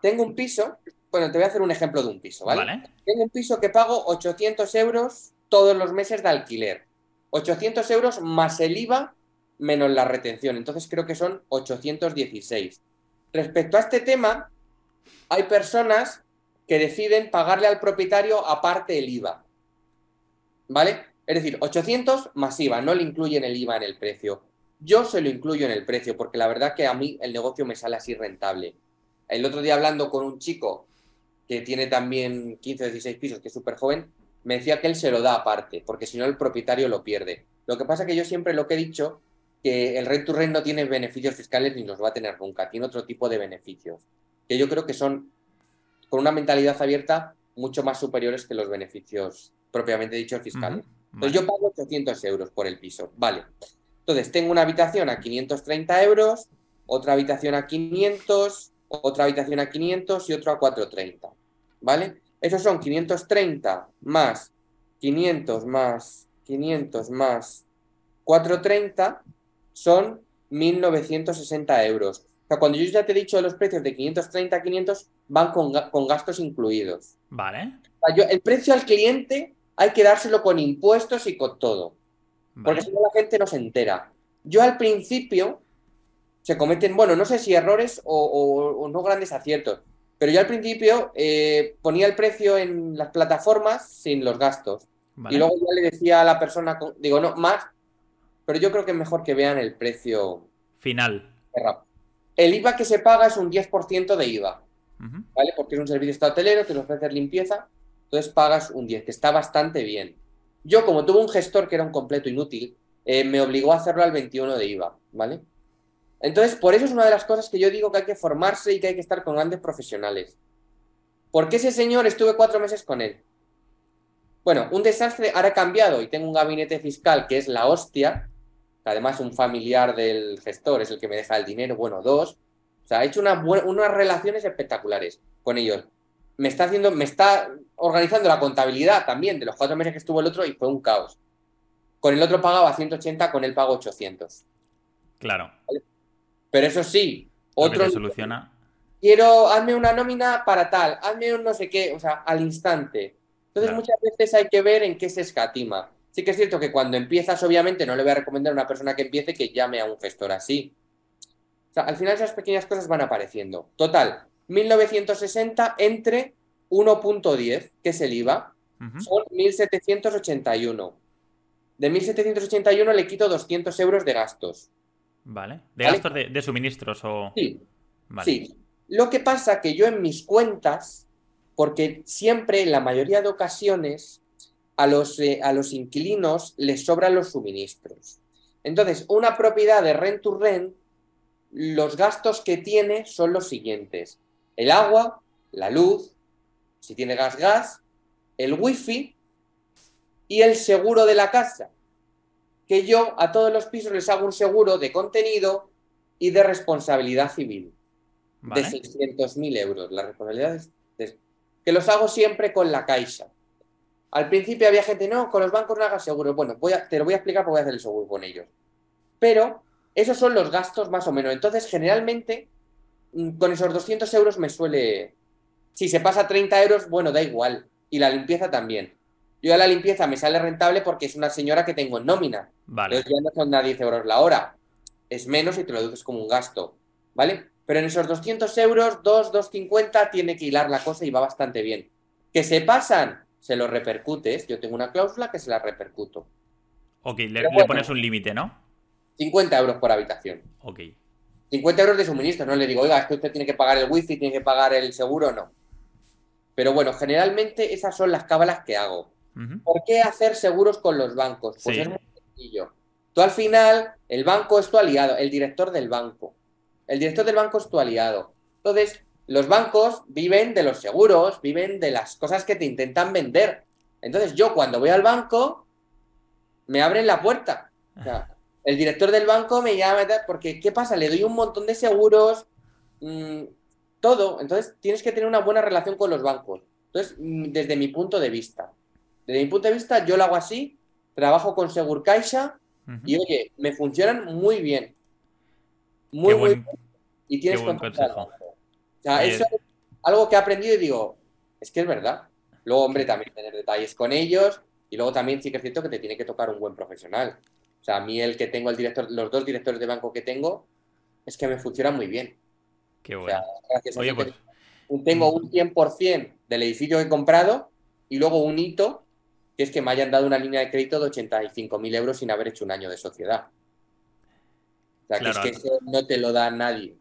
tengo un piso, bueno, te voy a hacer un ejemplo de un piso, ¿vale? Vale. Tengo un piso que pago 800 euros todos los meses de alquiler. 800 euros más el IVA menos la retención. Entonces creo que son 816. Respecto a este tema, hay personas que deciden pagarle al propietario aparte el IVA. ¿Vale? Es decir, 800 más IVA, no le incluyen el IVA en el precio. Yo se lo incluyo en el precio porque la verdad que a mí el negocio me sale así rentable. El otro día hablando con un chico que tiene también 15 o 16 pisos, que es súper joven, me decía que él se lo da aparte, porque si no el propietario lo pierde. Lo que pasa que yo siempre lo que he dicho, que el rent to rent no tiene beneficios fiscales ni los va a tener nunca, tiene otro tipo de beneficios, que yo creo que son, con una mentalidad abierta, mucho más superiores que los beneficios propiamente dichos fiscales. Ujú. Entonces yo pago 800 euros por el piso, vale. Entonces tengo una habitación a 530 euros, otra habitación a 500, otra habitación a 500 y otra a 430, ¿vale? Esos son 530 más 500 más 500 más 430 son 1.960 euros. O sea, cuando yo ya te he dicho los precios de 530 a 500 van con, ga- con gastos incluidos. Vale. O sea, yo- el precio al cliente hay que dárselo con impuestos y con todo, porque si no la gente no se entera. Yo al principio se cometen, bueno, no sé si errores o, o- o no grandes aciertos, pero yo al principio eh, ponía el precio en las plataformas sin los gastos Vale. y luego ya le decía a la persona, digo, no, más, pero yo creo que es mejor que vean el precio Final. El IVA que se paga es un 10% de IVA. ¿vale? Porque es un servicio hotelero, te lo ofreces limpieza, entonces pagas un 10, que está bastante bien. Yo, como tuve un gestor que era un completo inútil, eh, me obligó a hacerlo al 21 de IVA, ¿vale? Entonces, por eso es una de las cosas que yo digo que hay que formarse y que hay que estar con grandes profesionales. ¿Por qué ese señor estuve cuatro meses con él? Bueno, un desastre, ahora he cambiado y tengo un gabinete fiscal que es la hostia, que además un familiar del gestor es el que me deja el dinero, bueno, dos, o sea, ha hecho una unas relaciones espectaculares con ellos. Me está haciendo, me está organizando la contabilidad también de los cuatro meses que estuvo el otro y fue un caos. Con el otro pagaba 180, con él pago 800. Claro. Pero eso sí, otro soluciona. quiero, hazme una nómina para tal, hazme un no sé qué, o sea, al instante. Entonces Claro. muchas veces hay que ver en qué se escatima. Sí que es cierto que cuando empiezas, obviamente, no le voy a recomendar a una persona que empiece que llame a un gestor así. O sea, al final esas pequeñas cosas van apareciendo. Total, 1960 entre 1.10, que es el IVA, Ujú. son 1781. De 1781 le quito 200 euros de gastos. Vale. ¿De Vale. gastos de, de suministros o...? Sí, Vale. Sí, lo que pasa que yo en mis cuentas, porque siempre, en la mayoría de ocasiones, a los, eh, a los inquilinos les sobran los suministros. Entonces, una propiedad de rent to rent, los gastos que tiene son los siguientes. El agua, la luz, si tiene gas, gas, el wifi y el seguro de la casa. Que yo a todos los pisos les hago un seguro de contenido y de responsabilidad civil Vale. de 600.000 euros. La responsabilidad es de- que los hago siempre con la caixa. Al principio había gente, no, con los bancos no hagas seguro. Bueno, voy a- te lo voy a explicar porque voy a hacer el seguro con ellos. Pero esos son los gastos más o menos. Entonces, generalmente, mm, con esos 200 euros me suele... Si se pasa 30 euros, bueno, da igual. Y la limpieza también. Yo a la limpieza me sale rentable porque es una señora que tengo en nómina. Vale. Entonces ya no son a 10 euros la hora. Es menos y te lo deduces como un gasto. ¿Vale? Pero en esos 200 euros, 2, 2,50 tiene que hilar la cosa y va bastante bien. Que se pasan, se lo repercutes. Yo tengo una cláusula que se la repercuto. Ok, le, le pones un límite, ¿no? 50 euros por habitación. Ok. 50 euros de suministro. No le digo, oiga, es que usted tiene que pagar el wifi, tiene que pagar el seguro, no. Pero bueno, generalmente esas son las cábalas que hago. ¿Por qué hacer seguros con los bancos? Pues Sí. es muy sencillo. Tú al final, el banco es tu aliado, el director del banco. El director del banco es tu aliado. Entonces, los bancos viven de los seguros, viven de las cosas que te intentan vender. Entonces, yo cuando voy al banco, me abren la puerta. O sea, el director del banco me llama, porque ¿qué pasa? Le doy un montón de seguros, mmm, todo. Entonces, tienes que tener una buena relación con los bancos. Entonces, mm, desde mi punto de vista, desde mi punto de vista, yo lo hago así, trabajo con Segur Caixa y, oye, me funcionan muy bien. Muy, muy bien. Y tienes buen consejo. O sea, eso es algo que he aprendido y digo, es que es verdad. Luego, hombre, también tener detalles con ellos y luego también sí que es cierto que te tiene que tocar un buen profesional. O sea, a mí el que tengo, el director, los dos directores de banco que tengo, es que me funcionan muy bien. Qué bueno. Oye, pues... Tengo un 100% del edificio que he comprado y luego un hito, que es que me hayan dado una línea de crédito de 85.000 euros sin haber hecho un año de sociedad. O sea, que es que eso no te lo da nadie.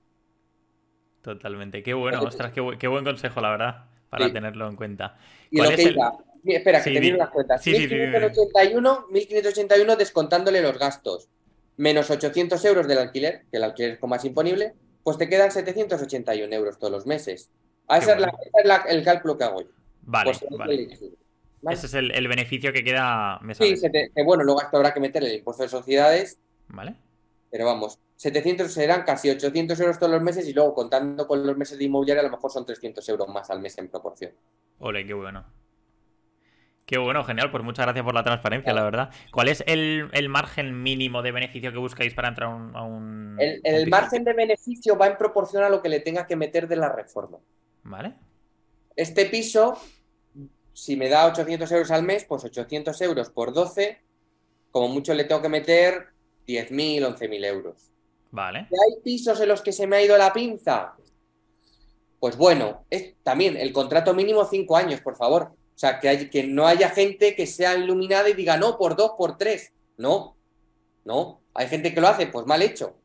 Totalmente. Qué bueno, ostras, qué, buen consejo, la verdad, para tenerlo en cuenta. Y lo que iba, espera, que te miro las cuentas. 1581, 1581 descontándole los gastos, menos 800 euros del alquiler, que el alquiler es como más imponible, pues te quedan 781 euros todos los meses. A ese es, el cálculo que hago yo. Vale, pues vale. Ese es el, beneficio que queda Sí, bueno, luego hasta habrá que meterle el impuesto de sociedades. Vale. Pero vamos, 700 serán casi 800 euros todos los meses y luego contando con los meses de inmobiliaria a lo mejor son 300 euros más al mes en proporción. Ole, qué bueno. Qué bueno, genial. Pues muchas gracias por la transparencia, la verdad. ¿Cuál es el, margen mínimo de beneficio que buscáis para entrar a un... el, margen de beneficio va en proporción a lo que le tenga que meter de la reforma. ¿Vale? Este piso, si me da 800 euros al mes, pues 800 euros por 12, como mucho le tengo que meter 10.000, 11.000 euros. Vale. hay pisos en los que se me ha ido la pinza? Pues bueno, es también el contrato mínimo 5 años, por favor. O sea, que, que no haya gente que sea iluminada y diga, no, por 2, por 3. No, no. Hay gente que lo hace, pues mal hecho.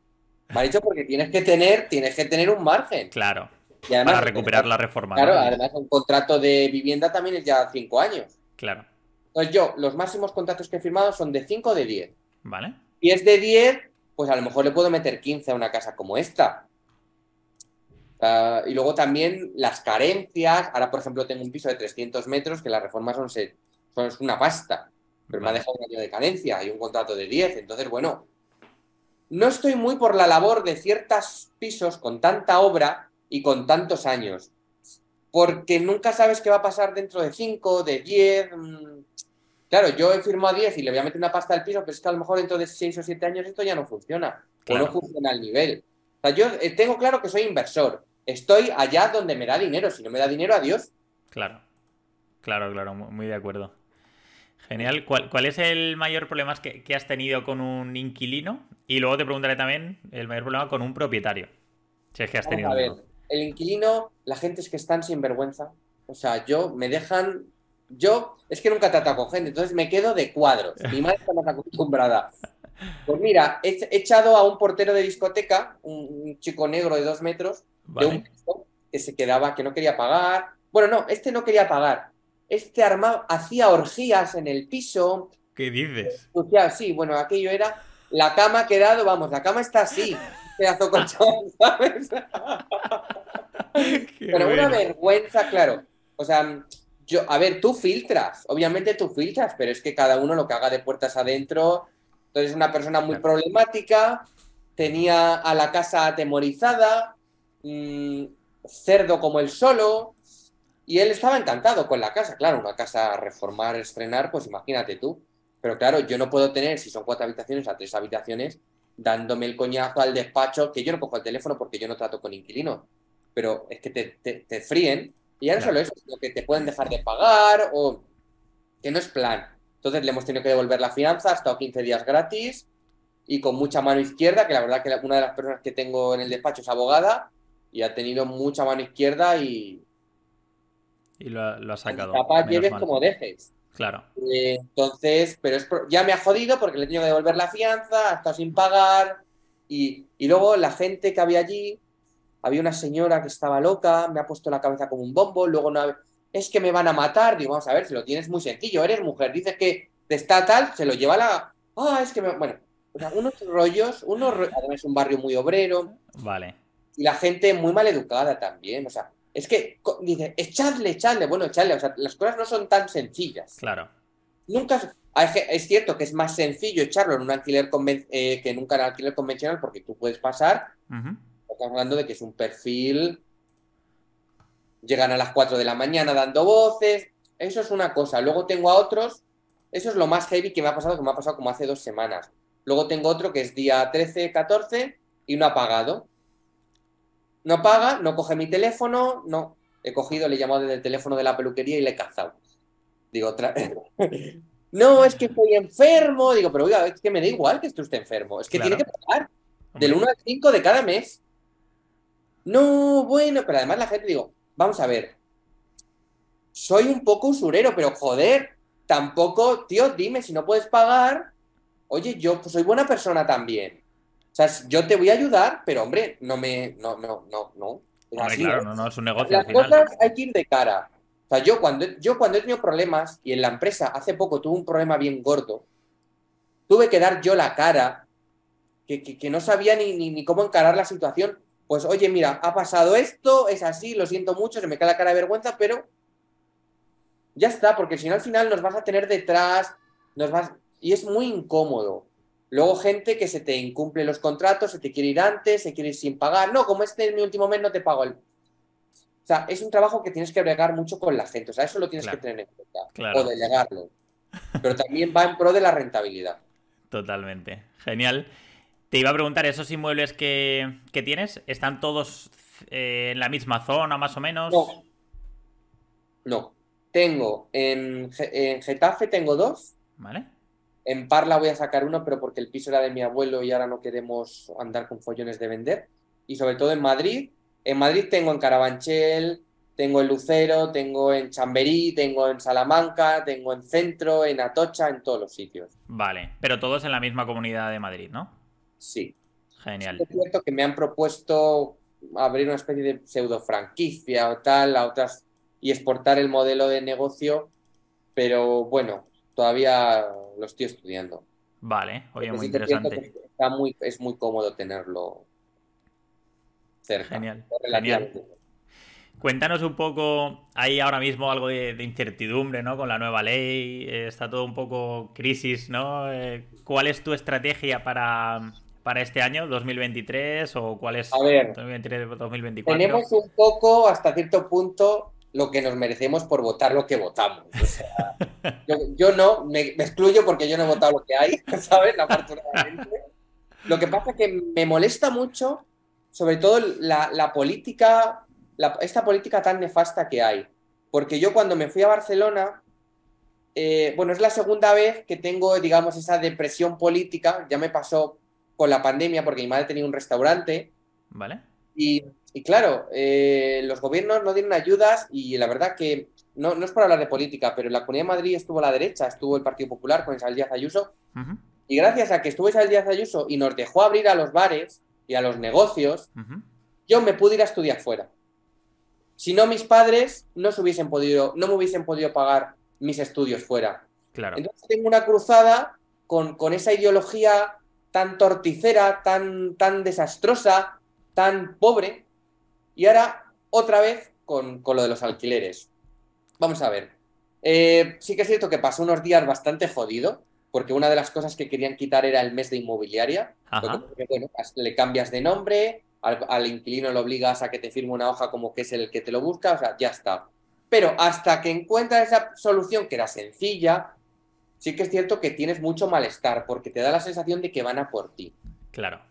Mal hecho porque tienes que tener, tienes que tener un margen. Claro. Para recuperar la reforma. Claro, además un contrato de vivienda también es ya 5 años. Claro. Entonces yo, los máximos contratos que he firmado son de 5 o de 10. Vale. Y es de 10, pues a lo mejor le puedo meter 15 a una casa como esta. y luego también las carencias. Ahora, por ejemplo, tengo un piso de 300 metros que las reformas son, son una pasta, pero me ha dejado un año de carencia y un contrato de 10. Entonces, bueno, no estoy muy por la labor de ciertos pisos con tanta obra y con tantos años, porque nunca sabes qué va a pasar dentro de 5, de 10. Claro, yo he firmado a 10 y le voy a meter una pasta al piso, pero es que a lo mejor dentro de 6 o 7 años esto ya no funciona. O no funciona al nivel. O sea, yo eh, tengo claro que soy inversor. Estoy allá donde me da dinero. Si no me da dinero, adiós. Claro. Claro, claro, muy de acuerdo. Genial. ¿Cuál, es el mayor problema que, has tenido con un inquilino? Y luego te preguntaré también el mayor problema con un propietario. Si es que has tenido. a ver, el inquilino, la gente es que están sin vergüenza. O sea, yo me dejan yo es que nunca trato con gente, entonces me quedo de cuadros. Mi madre está más acostumbrada. Pues mira, he echado a un portero de discoteca, un, chico negro de dos metros, de un piso, que se quedaba, que no quería pagar. Bueno, no, este no quería pagar. Este armado hacía orgías en el piso. ¿Qué dices? Sí, bueno, aquello era. La cama ha quedado, vamos, la cama está así. Pedazo colchón, (laughs) ¿sabes? Pero una vergüenza, claro. O sea, yo, a ver, tú filtras, obviamente tú filtras, pero es que cada uno lo que haga de puertas adentro. Entonces, es una persona muy problemática, tenía a la casa atemorizada, mm, cerdo como él solo, y él estaba encantado con la casa. Claro, una casa a reformar, estrenar, pues imagínate tú. Pero claro, yo no puedo tener, si son cuatro habitaciones, a tres habitaciones, dándome el coñazo al despacho, que yo no cojo el teléfono porque yo no trato con inquilinos. Pero es que te, te, te fríen y ya no solo eso, sino que te pueden dejar de pagar o que no es plan. Entonces le hemos tenido que devolver la fianza, ha estado 15 días gratis y con mucha mano izquierda, que la verdad que una de las personas que tengo en el despacho es abogada y ha tenido mucha mano izquierda y... Y lo, ha sacado. Capaz lleves como dejes. Claro. Eh, entonces, pero es ya me ha jodido porque le he tenido que devolver la fianza, ha estado sin pagar y, y luego la gente que había allí había una señora que estaba loca, me ha puesto la cabeza como un bombo, luego no... Es que me van a matar, digo, vamos a ver, si lo tienes muy sencillo, eres mujer, dices que te está tal, se lo lleva la... Ah, es que me... Bueno, unos rollos, unos además es un barrio muy obrero. Vale. Y la gente muy mal educada también, o sea, es que dice, echadle, echadle, bueno, echadle, o sea, las cosas no son tan sencillas. Claro. nunca... Es cierto que es más sencillo echarlo en un alquiler eh, que en un canal alquiler convencional porque tú puedes pasar. Estamos hablando de que es un perfil. Llegan a las 4 de la mañana dando voces. Eso es una cosa. Luego tengo a otros. Eso es lo más heavy que me ha pasado, que me ha pasado como hace dos semanas. Luego tengo otro que es día 13, 14 y no ha pagado. No paga, no coge mi teléfono, no. He cogido, le he llamado desde el teléfono de la peluquería y le he cazado. Digo, otra (laughs) No, es que estoy enfermo. Digo, pero oiga, es que me da igual que esté usted enfermo. Es que tiene que pagar del 1 al 5 de cada mes. No, bueno, pero además la gente, digo, vamos a ver. Soy un poco usurero, pero joder, tampoco, tío, dime si no puedes pagar. Oye, yo pues, soy buena persona también. O sea, yo te voy a ayudar, pero hombre, no me. No, no, no, no. claro, no, no, es un negocio. Las cosas hay que ir de cara yo cuando, yo cuando he tenido problemas, y en la empresa hace poco tuve un problema bien gordo, tuve que dar yo la cara, que, no sabía ni, ni, cómo encarar la situación. Pues, oye, mira, ha pasado esto, es así, lo siento mucho, se me cae la cara de vergüenza, pero ya está, porque si no al final nos vas a tener detrás, nos vas... Y es muy incómodo. Luego gente que se te incumple los contratos, se te quiere ir antes, se quiere ir sin pagar. No, como este es mi último mes, no te pago el... O sea, es un trabajo que tienes que bregar mucho con la gente. O sea, eso lo tienes que tener en cuenta. O delegarlo. Pero también va en pro de la rentabilidad. Totalmente. Genial. Te iba a preguntar, ¿esos inmuebles que, tienes están todos eh, en la misma zona, más o menos? No. No. Tengo en, en Getafe tengo dos. Vale. En Parla voy a sacar uno, pero porque el piso era de mi abuelo y ahora no queremos andar con follones de vender. Y sobre todo en Madrid en Madrid tengo en Carabanchel, tengo en Lucero, tengo en Chamberí, tengo en Salamanca, tengo en Centro, en Atocha, en todos los sitios. Vale, pero todos en la misma comunidad de Madrid, ¿no? Sí. Genial. Es cierto que me han propuesto abrir una especie de pseudo franquicia o tal a otras y exportar el modelo de negocio, pero bueno, todavía lo estoy estudiando. Vale, oye, muy interesante. Está muy, es muy cómodo tenerlo Genial. Cuéntanos un poco, hay ahora mismo algo de, incertidumbre, ¿no? Con la nueva ley, eh, está todo un poco crisis, ¿no? Eh, ¿Cuál es tu estrategia para, para este año, 2023, o cuál es 2023-2024? Tenemos un poco, hasta cierto punto, lo que nos merecemos por votar lo que votamos. yo, no, me, excluyo porque yo no he votado lo que hay, (laughs) ¿sabes? Afortunadamente. Lo que pasa es que me molesta mucho sobre todo la, política, esta política tan nefasta que hay. Porque yo cuando me fui a Barcelona, eh, bueno, es la segunda vez que tengo, digamos, esa depresión política. Ya me pasó con la pandemia porque mi madre tenía un restaurante. Vale. Y, claro, eh, los gobiernos no dieron ayudas y la verdad que no, no, es por hablar de política, pero en la Comunidad de Madrid estuvo la derecha, estuvo el Partido Popular con Isabel Díaz Ayuso. Y gracias a que estuvo Isabel Díaz Ayuso y nos dejó abrir a los bares, y a los negocios, yo me pude ir a estudiar fuera. Si no, mis padres no, se hubiesen podido, no me hubiesen podido pagar mis estudios fuera. Claro. Entonces tengo una cruzada con, esa ideología tan torticera, tan, tan desastrosa, tan pobre, y ahora otra vez con, lo de los alquileres. Vamos a ver. Eh, sí que es cierto que pasó unos días bastante jodido, porque una de las cosas que querían quitar era el mes de inmobiliaria. bueno, le cambias de nombre, al, inquilino lo obligas a que te firme una hoja como que es el que te lo busca, o sea, ya está. Pero hasta que encuentras esa solución que era sencilla, sí que es cierto que tienes mucho malestar, porque te da la sensación de que van a por ti. Claro.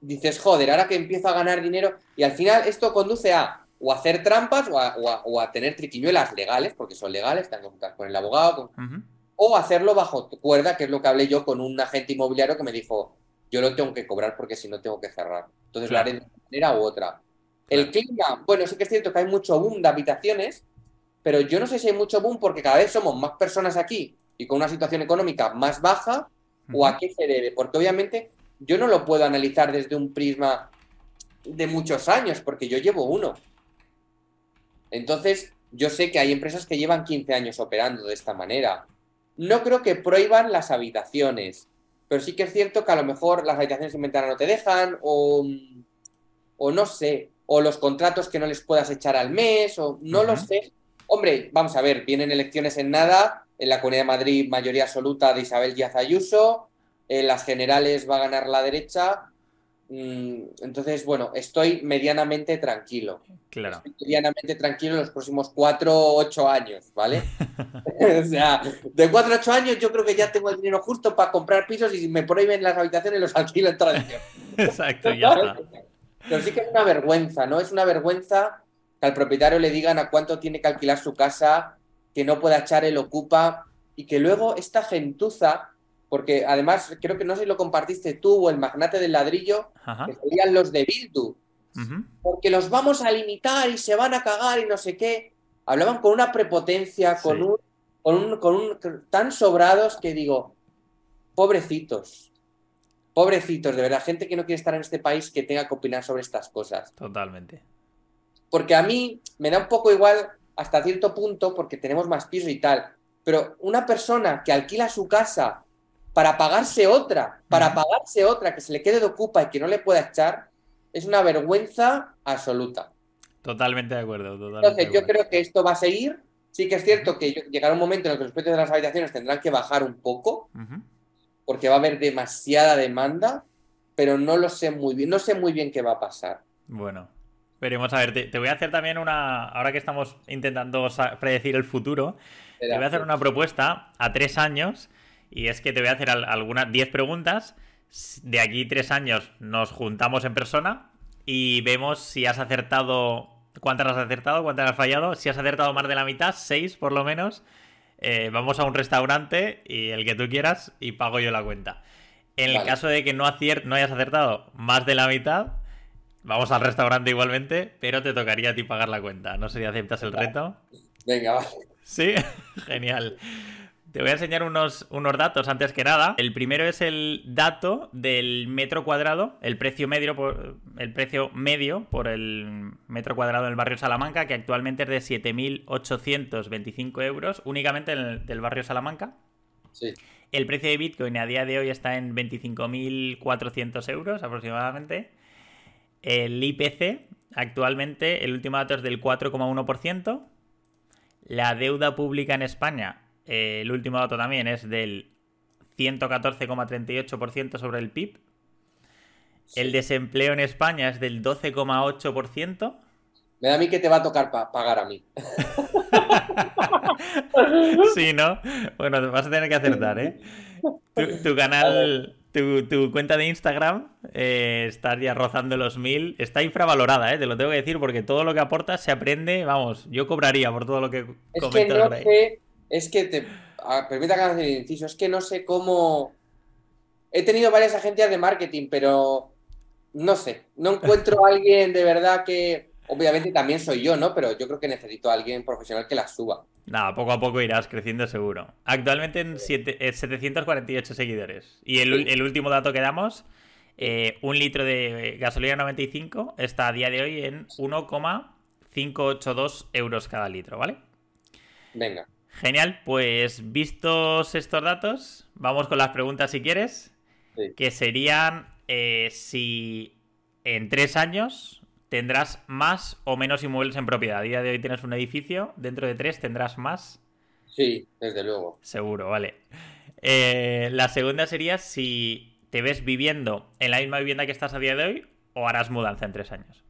Dices, joder, ahora que empiezo a ganar dinero, y al final esto conduce a o hacer trampas o a, tener triquiñuelas legales, porque son legales, que buscar con el abogado, con o hacerlo bajo cuerda, que es lo que hablé yo con un agente inmobiliario que me dijo, yo lo tengo que cobrar porque si no tengo que cerrar. Entonces lo haré de una manera u otra. El clima, bueno, sí que es cierto que hay mucho boom de habitaciones, pero yo no sé si hay mucho boom porque cada vez somos más personas aquí y con una situación económica más baja, o a qué se debe, porque obviamente yo no lo puedo analizar desde un prisma de muchos años, porque yo llevo uno. Entonces, yo sé que hay empresas que llevan 15 años operando de esta manera. No creo que prohíban las habitaciones, pero sí que es cierto que a lo mejor las habitaciones en ventana no te dejan, o, o no sé, o los contratos que no les puedas echar al mes, o no lo sé. Hombre, vamos a ver, vienen elecciones en nada En la Comunidad de Madrid, mayoría absoluta de Isabel Díaz Ayuso. En las generales va a ganar la derecha. Mm, entonces, bueno, estoy medianamente tranquilo. Claro. Estoy medianamente tranquilo en los próximos cuatro o ocho años, ¿vale? (laughs) (laughs) o sea, de cuatro a ocho años yo creo que ya tengo el dinero justo para comprar pisos y si me prohíben las habitaciones los alquilo en la Exacto, ya está. Pero sí que es una vergüenza, ¿no? Es una vergüenza que al propietario le digan a cuánto tiene que alquilar su casa, que no pueda echar el ocupa y que luego esta gentuza porque además creo que no sé si lo compartiste tú o el magnate del ladrillo, Ajá. que serían los de Bildu, porque los vamos a limitar y se van a cagar y no sé qué. Hablaban con una prepotencia, con un, con un, con un tan sobrados que digo, pobrecitos, pobrecitos, de verdad, gente que no quiere estar en este país que tenga que opinar sobre estas cosas. Totalmente. Porque a mí me da un poco igual hasta cierto punto, porque tenemos más pisos y tal, pero una persona que alquila su casa para pagarse otra, para pagarse otra que se le quede de ocupa y que no le pueda echar, es una vergüenza absoluta. Totalmente de acuerdo. Totalmente Entonces, de yo creo que esto va a seguir. Sí que es cierto que llegará un momento en el que los precios de las habitaciones tendrán que bajar un poco, porque va a haber demasiada demanda, pero no lo sé muy bien, no sé muy bien qué va a pasar. Bueno, veremos a ver. Te, te voy a hacer también una. Ahora que estamos intentando predecir el futuro, te voy a hacer una propuesta a tres años. Y es que te voy a hacer al- algunas 10 preguntas. De aquí tres años nos juntamos en persona y vemos si has acertado. ¿Cuántas has acertado? ¿Cuántas has fallado? Si has acertado más de la mitad, seis por lo menos. eh, vamos a un restaurante y el que tú quieras y pago yo la cuenta. En el Vale. caso de que no, acier- no hayas acertado más de la mitad, vamos al restaurante igualmente, pero te tocaría a ti pagar la cuenta. No sé si aceptas el Vale. reto. Venga, va. Sí, (laughs) genial. Te voy a enseñar unos, unos datos antes que nada. El primero es el dato del metro cuadrado, el precio medio por, el precio medio por el metro cuadrado en el barrio Salamanca, que actualmente es de 7.825 euros, únicamente en el, del barrio Salamanca. Sí. El precio de Bitcoin a día de hoy está en 25.400 euros aproximadamente. El IPC actualmente, el último dato es del 4,1%. La deuda pública en España, eh, el último dato también es del 114,38% sobre el PIB. El desempleo en España es del 12,8%. Me da a mí que te va a tocar pa- pagar a mí. (laughs) Sí, ¿no? Bueno, te vas a tener que acertar, ¿eh? Tu, tu canal, tu, tu cuenta de Instagram, eh, estás ya rozando los mil. Está infravalorada, ¿eh? Te lo tengo que decir porque todo lo que aportas se aprende, vamos, yo cobraría por todo lo que Es que comentas no por ahí. sé, es que te. ah, permita que haga el inciso, es que no sé cómo. He tenido varias agencias de marketing, pero no sé, no encuentro a alguien de verdad que. Obviamente también soy yo, ¿no? Pero yo creo que necesito a alguien profesional que las suba. Nada, poco a poco irás creciendo seguro. Actualmente en siete- eh, 748 seguidores. Y el último dato que damos, eh, un litro de gasolina 95 está a día de hoy en 1,582 euros cada litro, ¿vale? Venga, Genial, pues vistos estos datos, vamos con las preguntas si quieres, Sí. que serían eh, si en tres años tendrás más o menos inmuebles en propiedad. A día de hoy tienes un edificio, dentro de tres tendrás más, sí, desde luego. seguro, vale. Eh, la segunda sería si te ves viviendo en la misma vivienda que estás a día de hoy o harás mudanza en tres años.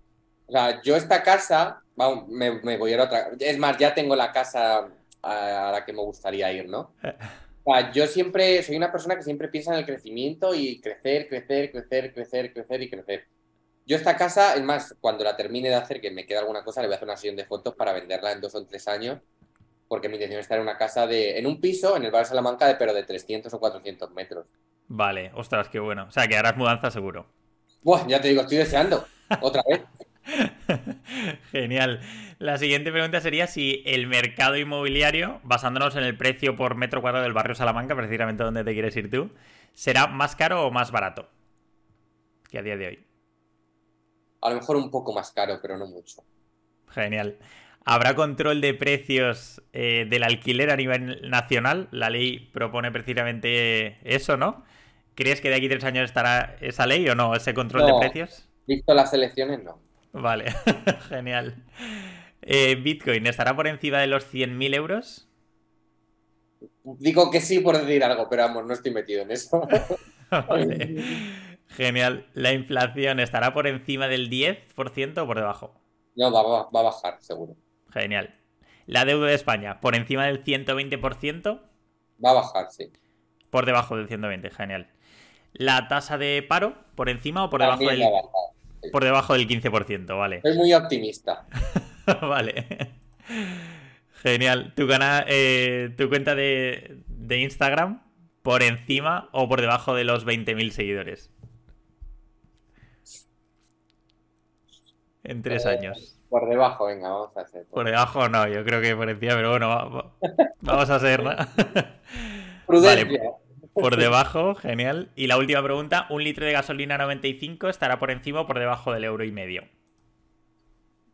O sea, yo esta casa, vamos, me, me voy a ir a otra. Es más, ya tengo la casa a la que me gustaría ir, ¿no? (laughs) O sea, yo siempre soy una persona que siempre piensa en el crecimiento y crecer, crecer, crecer, crecer, crecer y crecer. Yo esta casa, es más, cuando la termine de hacer, que me queda alguna cosa, le voy a hacer una sesión de fotos para venderla en dos o tres años, porque mi intención es estar en una casa de, en un piso, en el barrio Salamanca, pero de 300 o 400 metros. Vale, ostras, qué bueno. O sea, que harás mudanza seguro. Buah, ya te digo, estoy deseando. Otra vez. (laughs) Genial. La siguiente pregunta sería si el mercado inmobiliario, basándonos en el precio por metro cuadrado del barrio Salamanca, precisamente donde te quieres ir tú, será más caro o más barato que a día de hoy. A lo mejor un poco más caro, pero no mucho. Genial. ¿Habrá control de precios eh, del alquiler a nivel nacional? La ley propone precisamente eso, ¿no? ¿Crees que de aquí a tres años estará esa ley o no? ¿Ese control No. de precios? Visto las elecciones, no. Vale, (laughs) genial. Eh, Bitcoin, ¿estará por encima de los 100.000 euros? Digo que sí por decir algo, pero vamos, no estoy metido en eso. (laughs) Vale. Genial. ¿La inflación estará por encima del 10% o por debajo? No, va, va- va a bajar, seguro. Genial. ¿La deuda de España por encima del 120%? Va a bajar, sí. Por debajo del 120, genial. ¿La tasa de paro por encima o por debajo del, va a bajar. Por debajo del 15%? Vale. Soy muy optimista. (laughs) vale. Genial. ¿Tu, cana- eh, tu cuenta de, de Instagram por encima o por debajo de los 20.000 seguidores? En tres Eh, años. Por debajo, venga, vamos a hacer. Por debajo no, yo creo que por encima, pero bueno, va- va- vamos a ser, ¿no? Prudencia. (laughs) Por debajo, genial. Y la última pregunta, ¿un litro de gasolina 95 estará por encima o por debajo del euro y medio?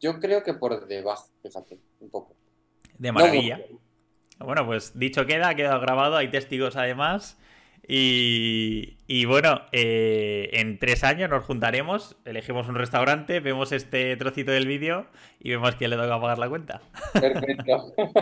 Yo creo que por debajo, fíjate, un poco. De maravilla. Bueno, pues dicho queda, ha quedado grabado, hay testigos además. Y, y bueno, eh, en tres años nos juntaremos, elegimos un restaurante, vemos este trocito del vídeo y vemos quién le toca pagar la cuenta. Perfecto. (laughs)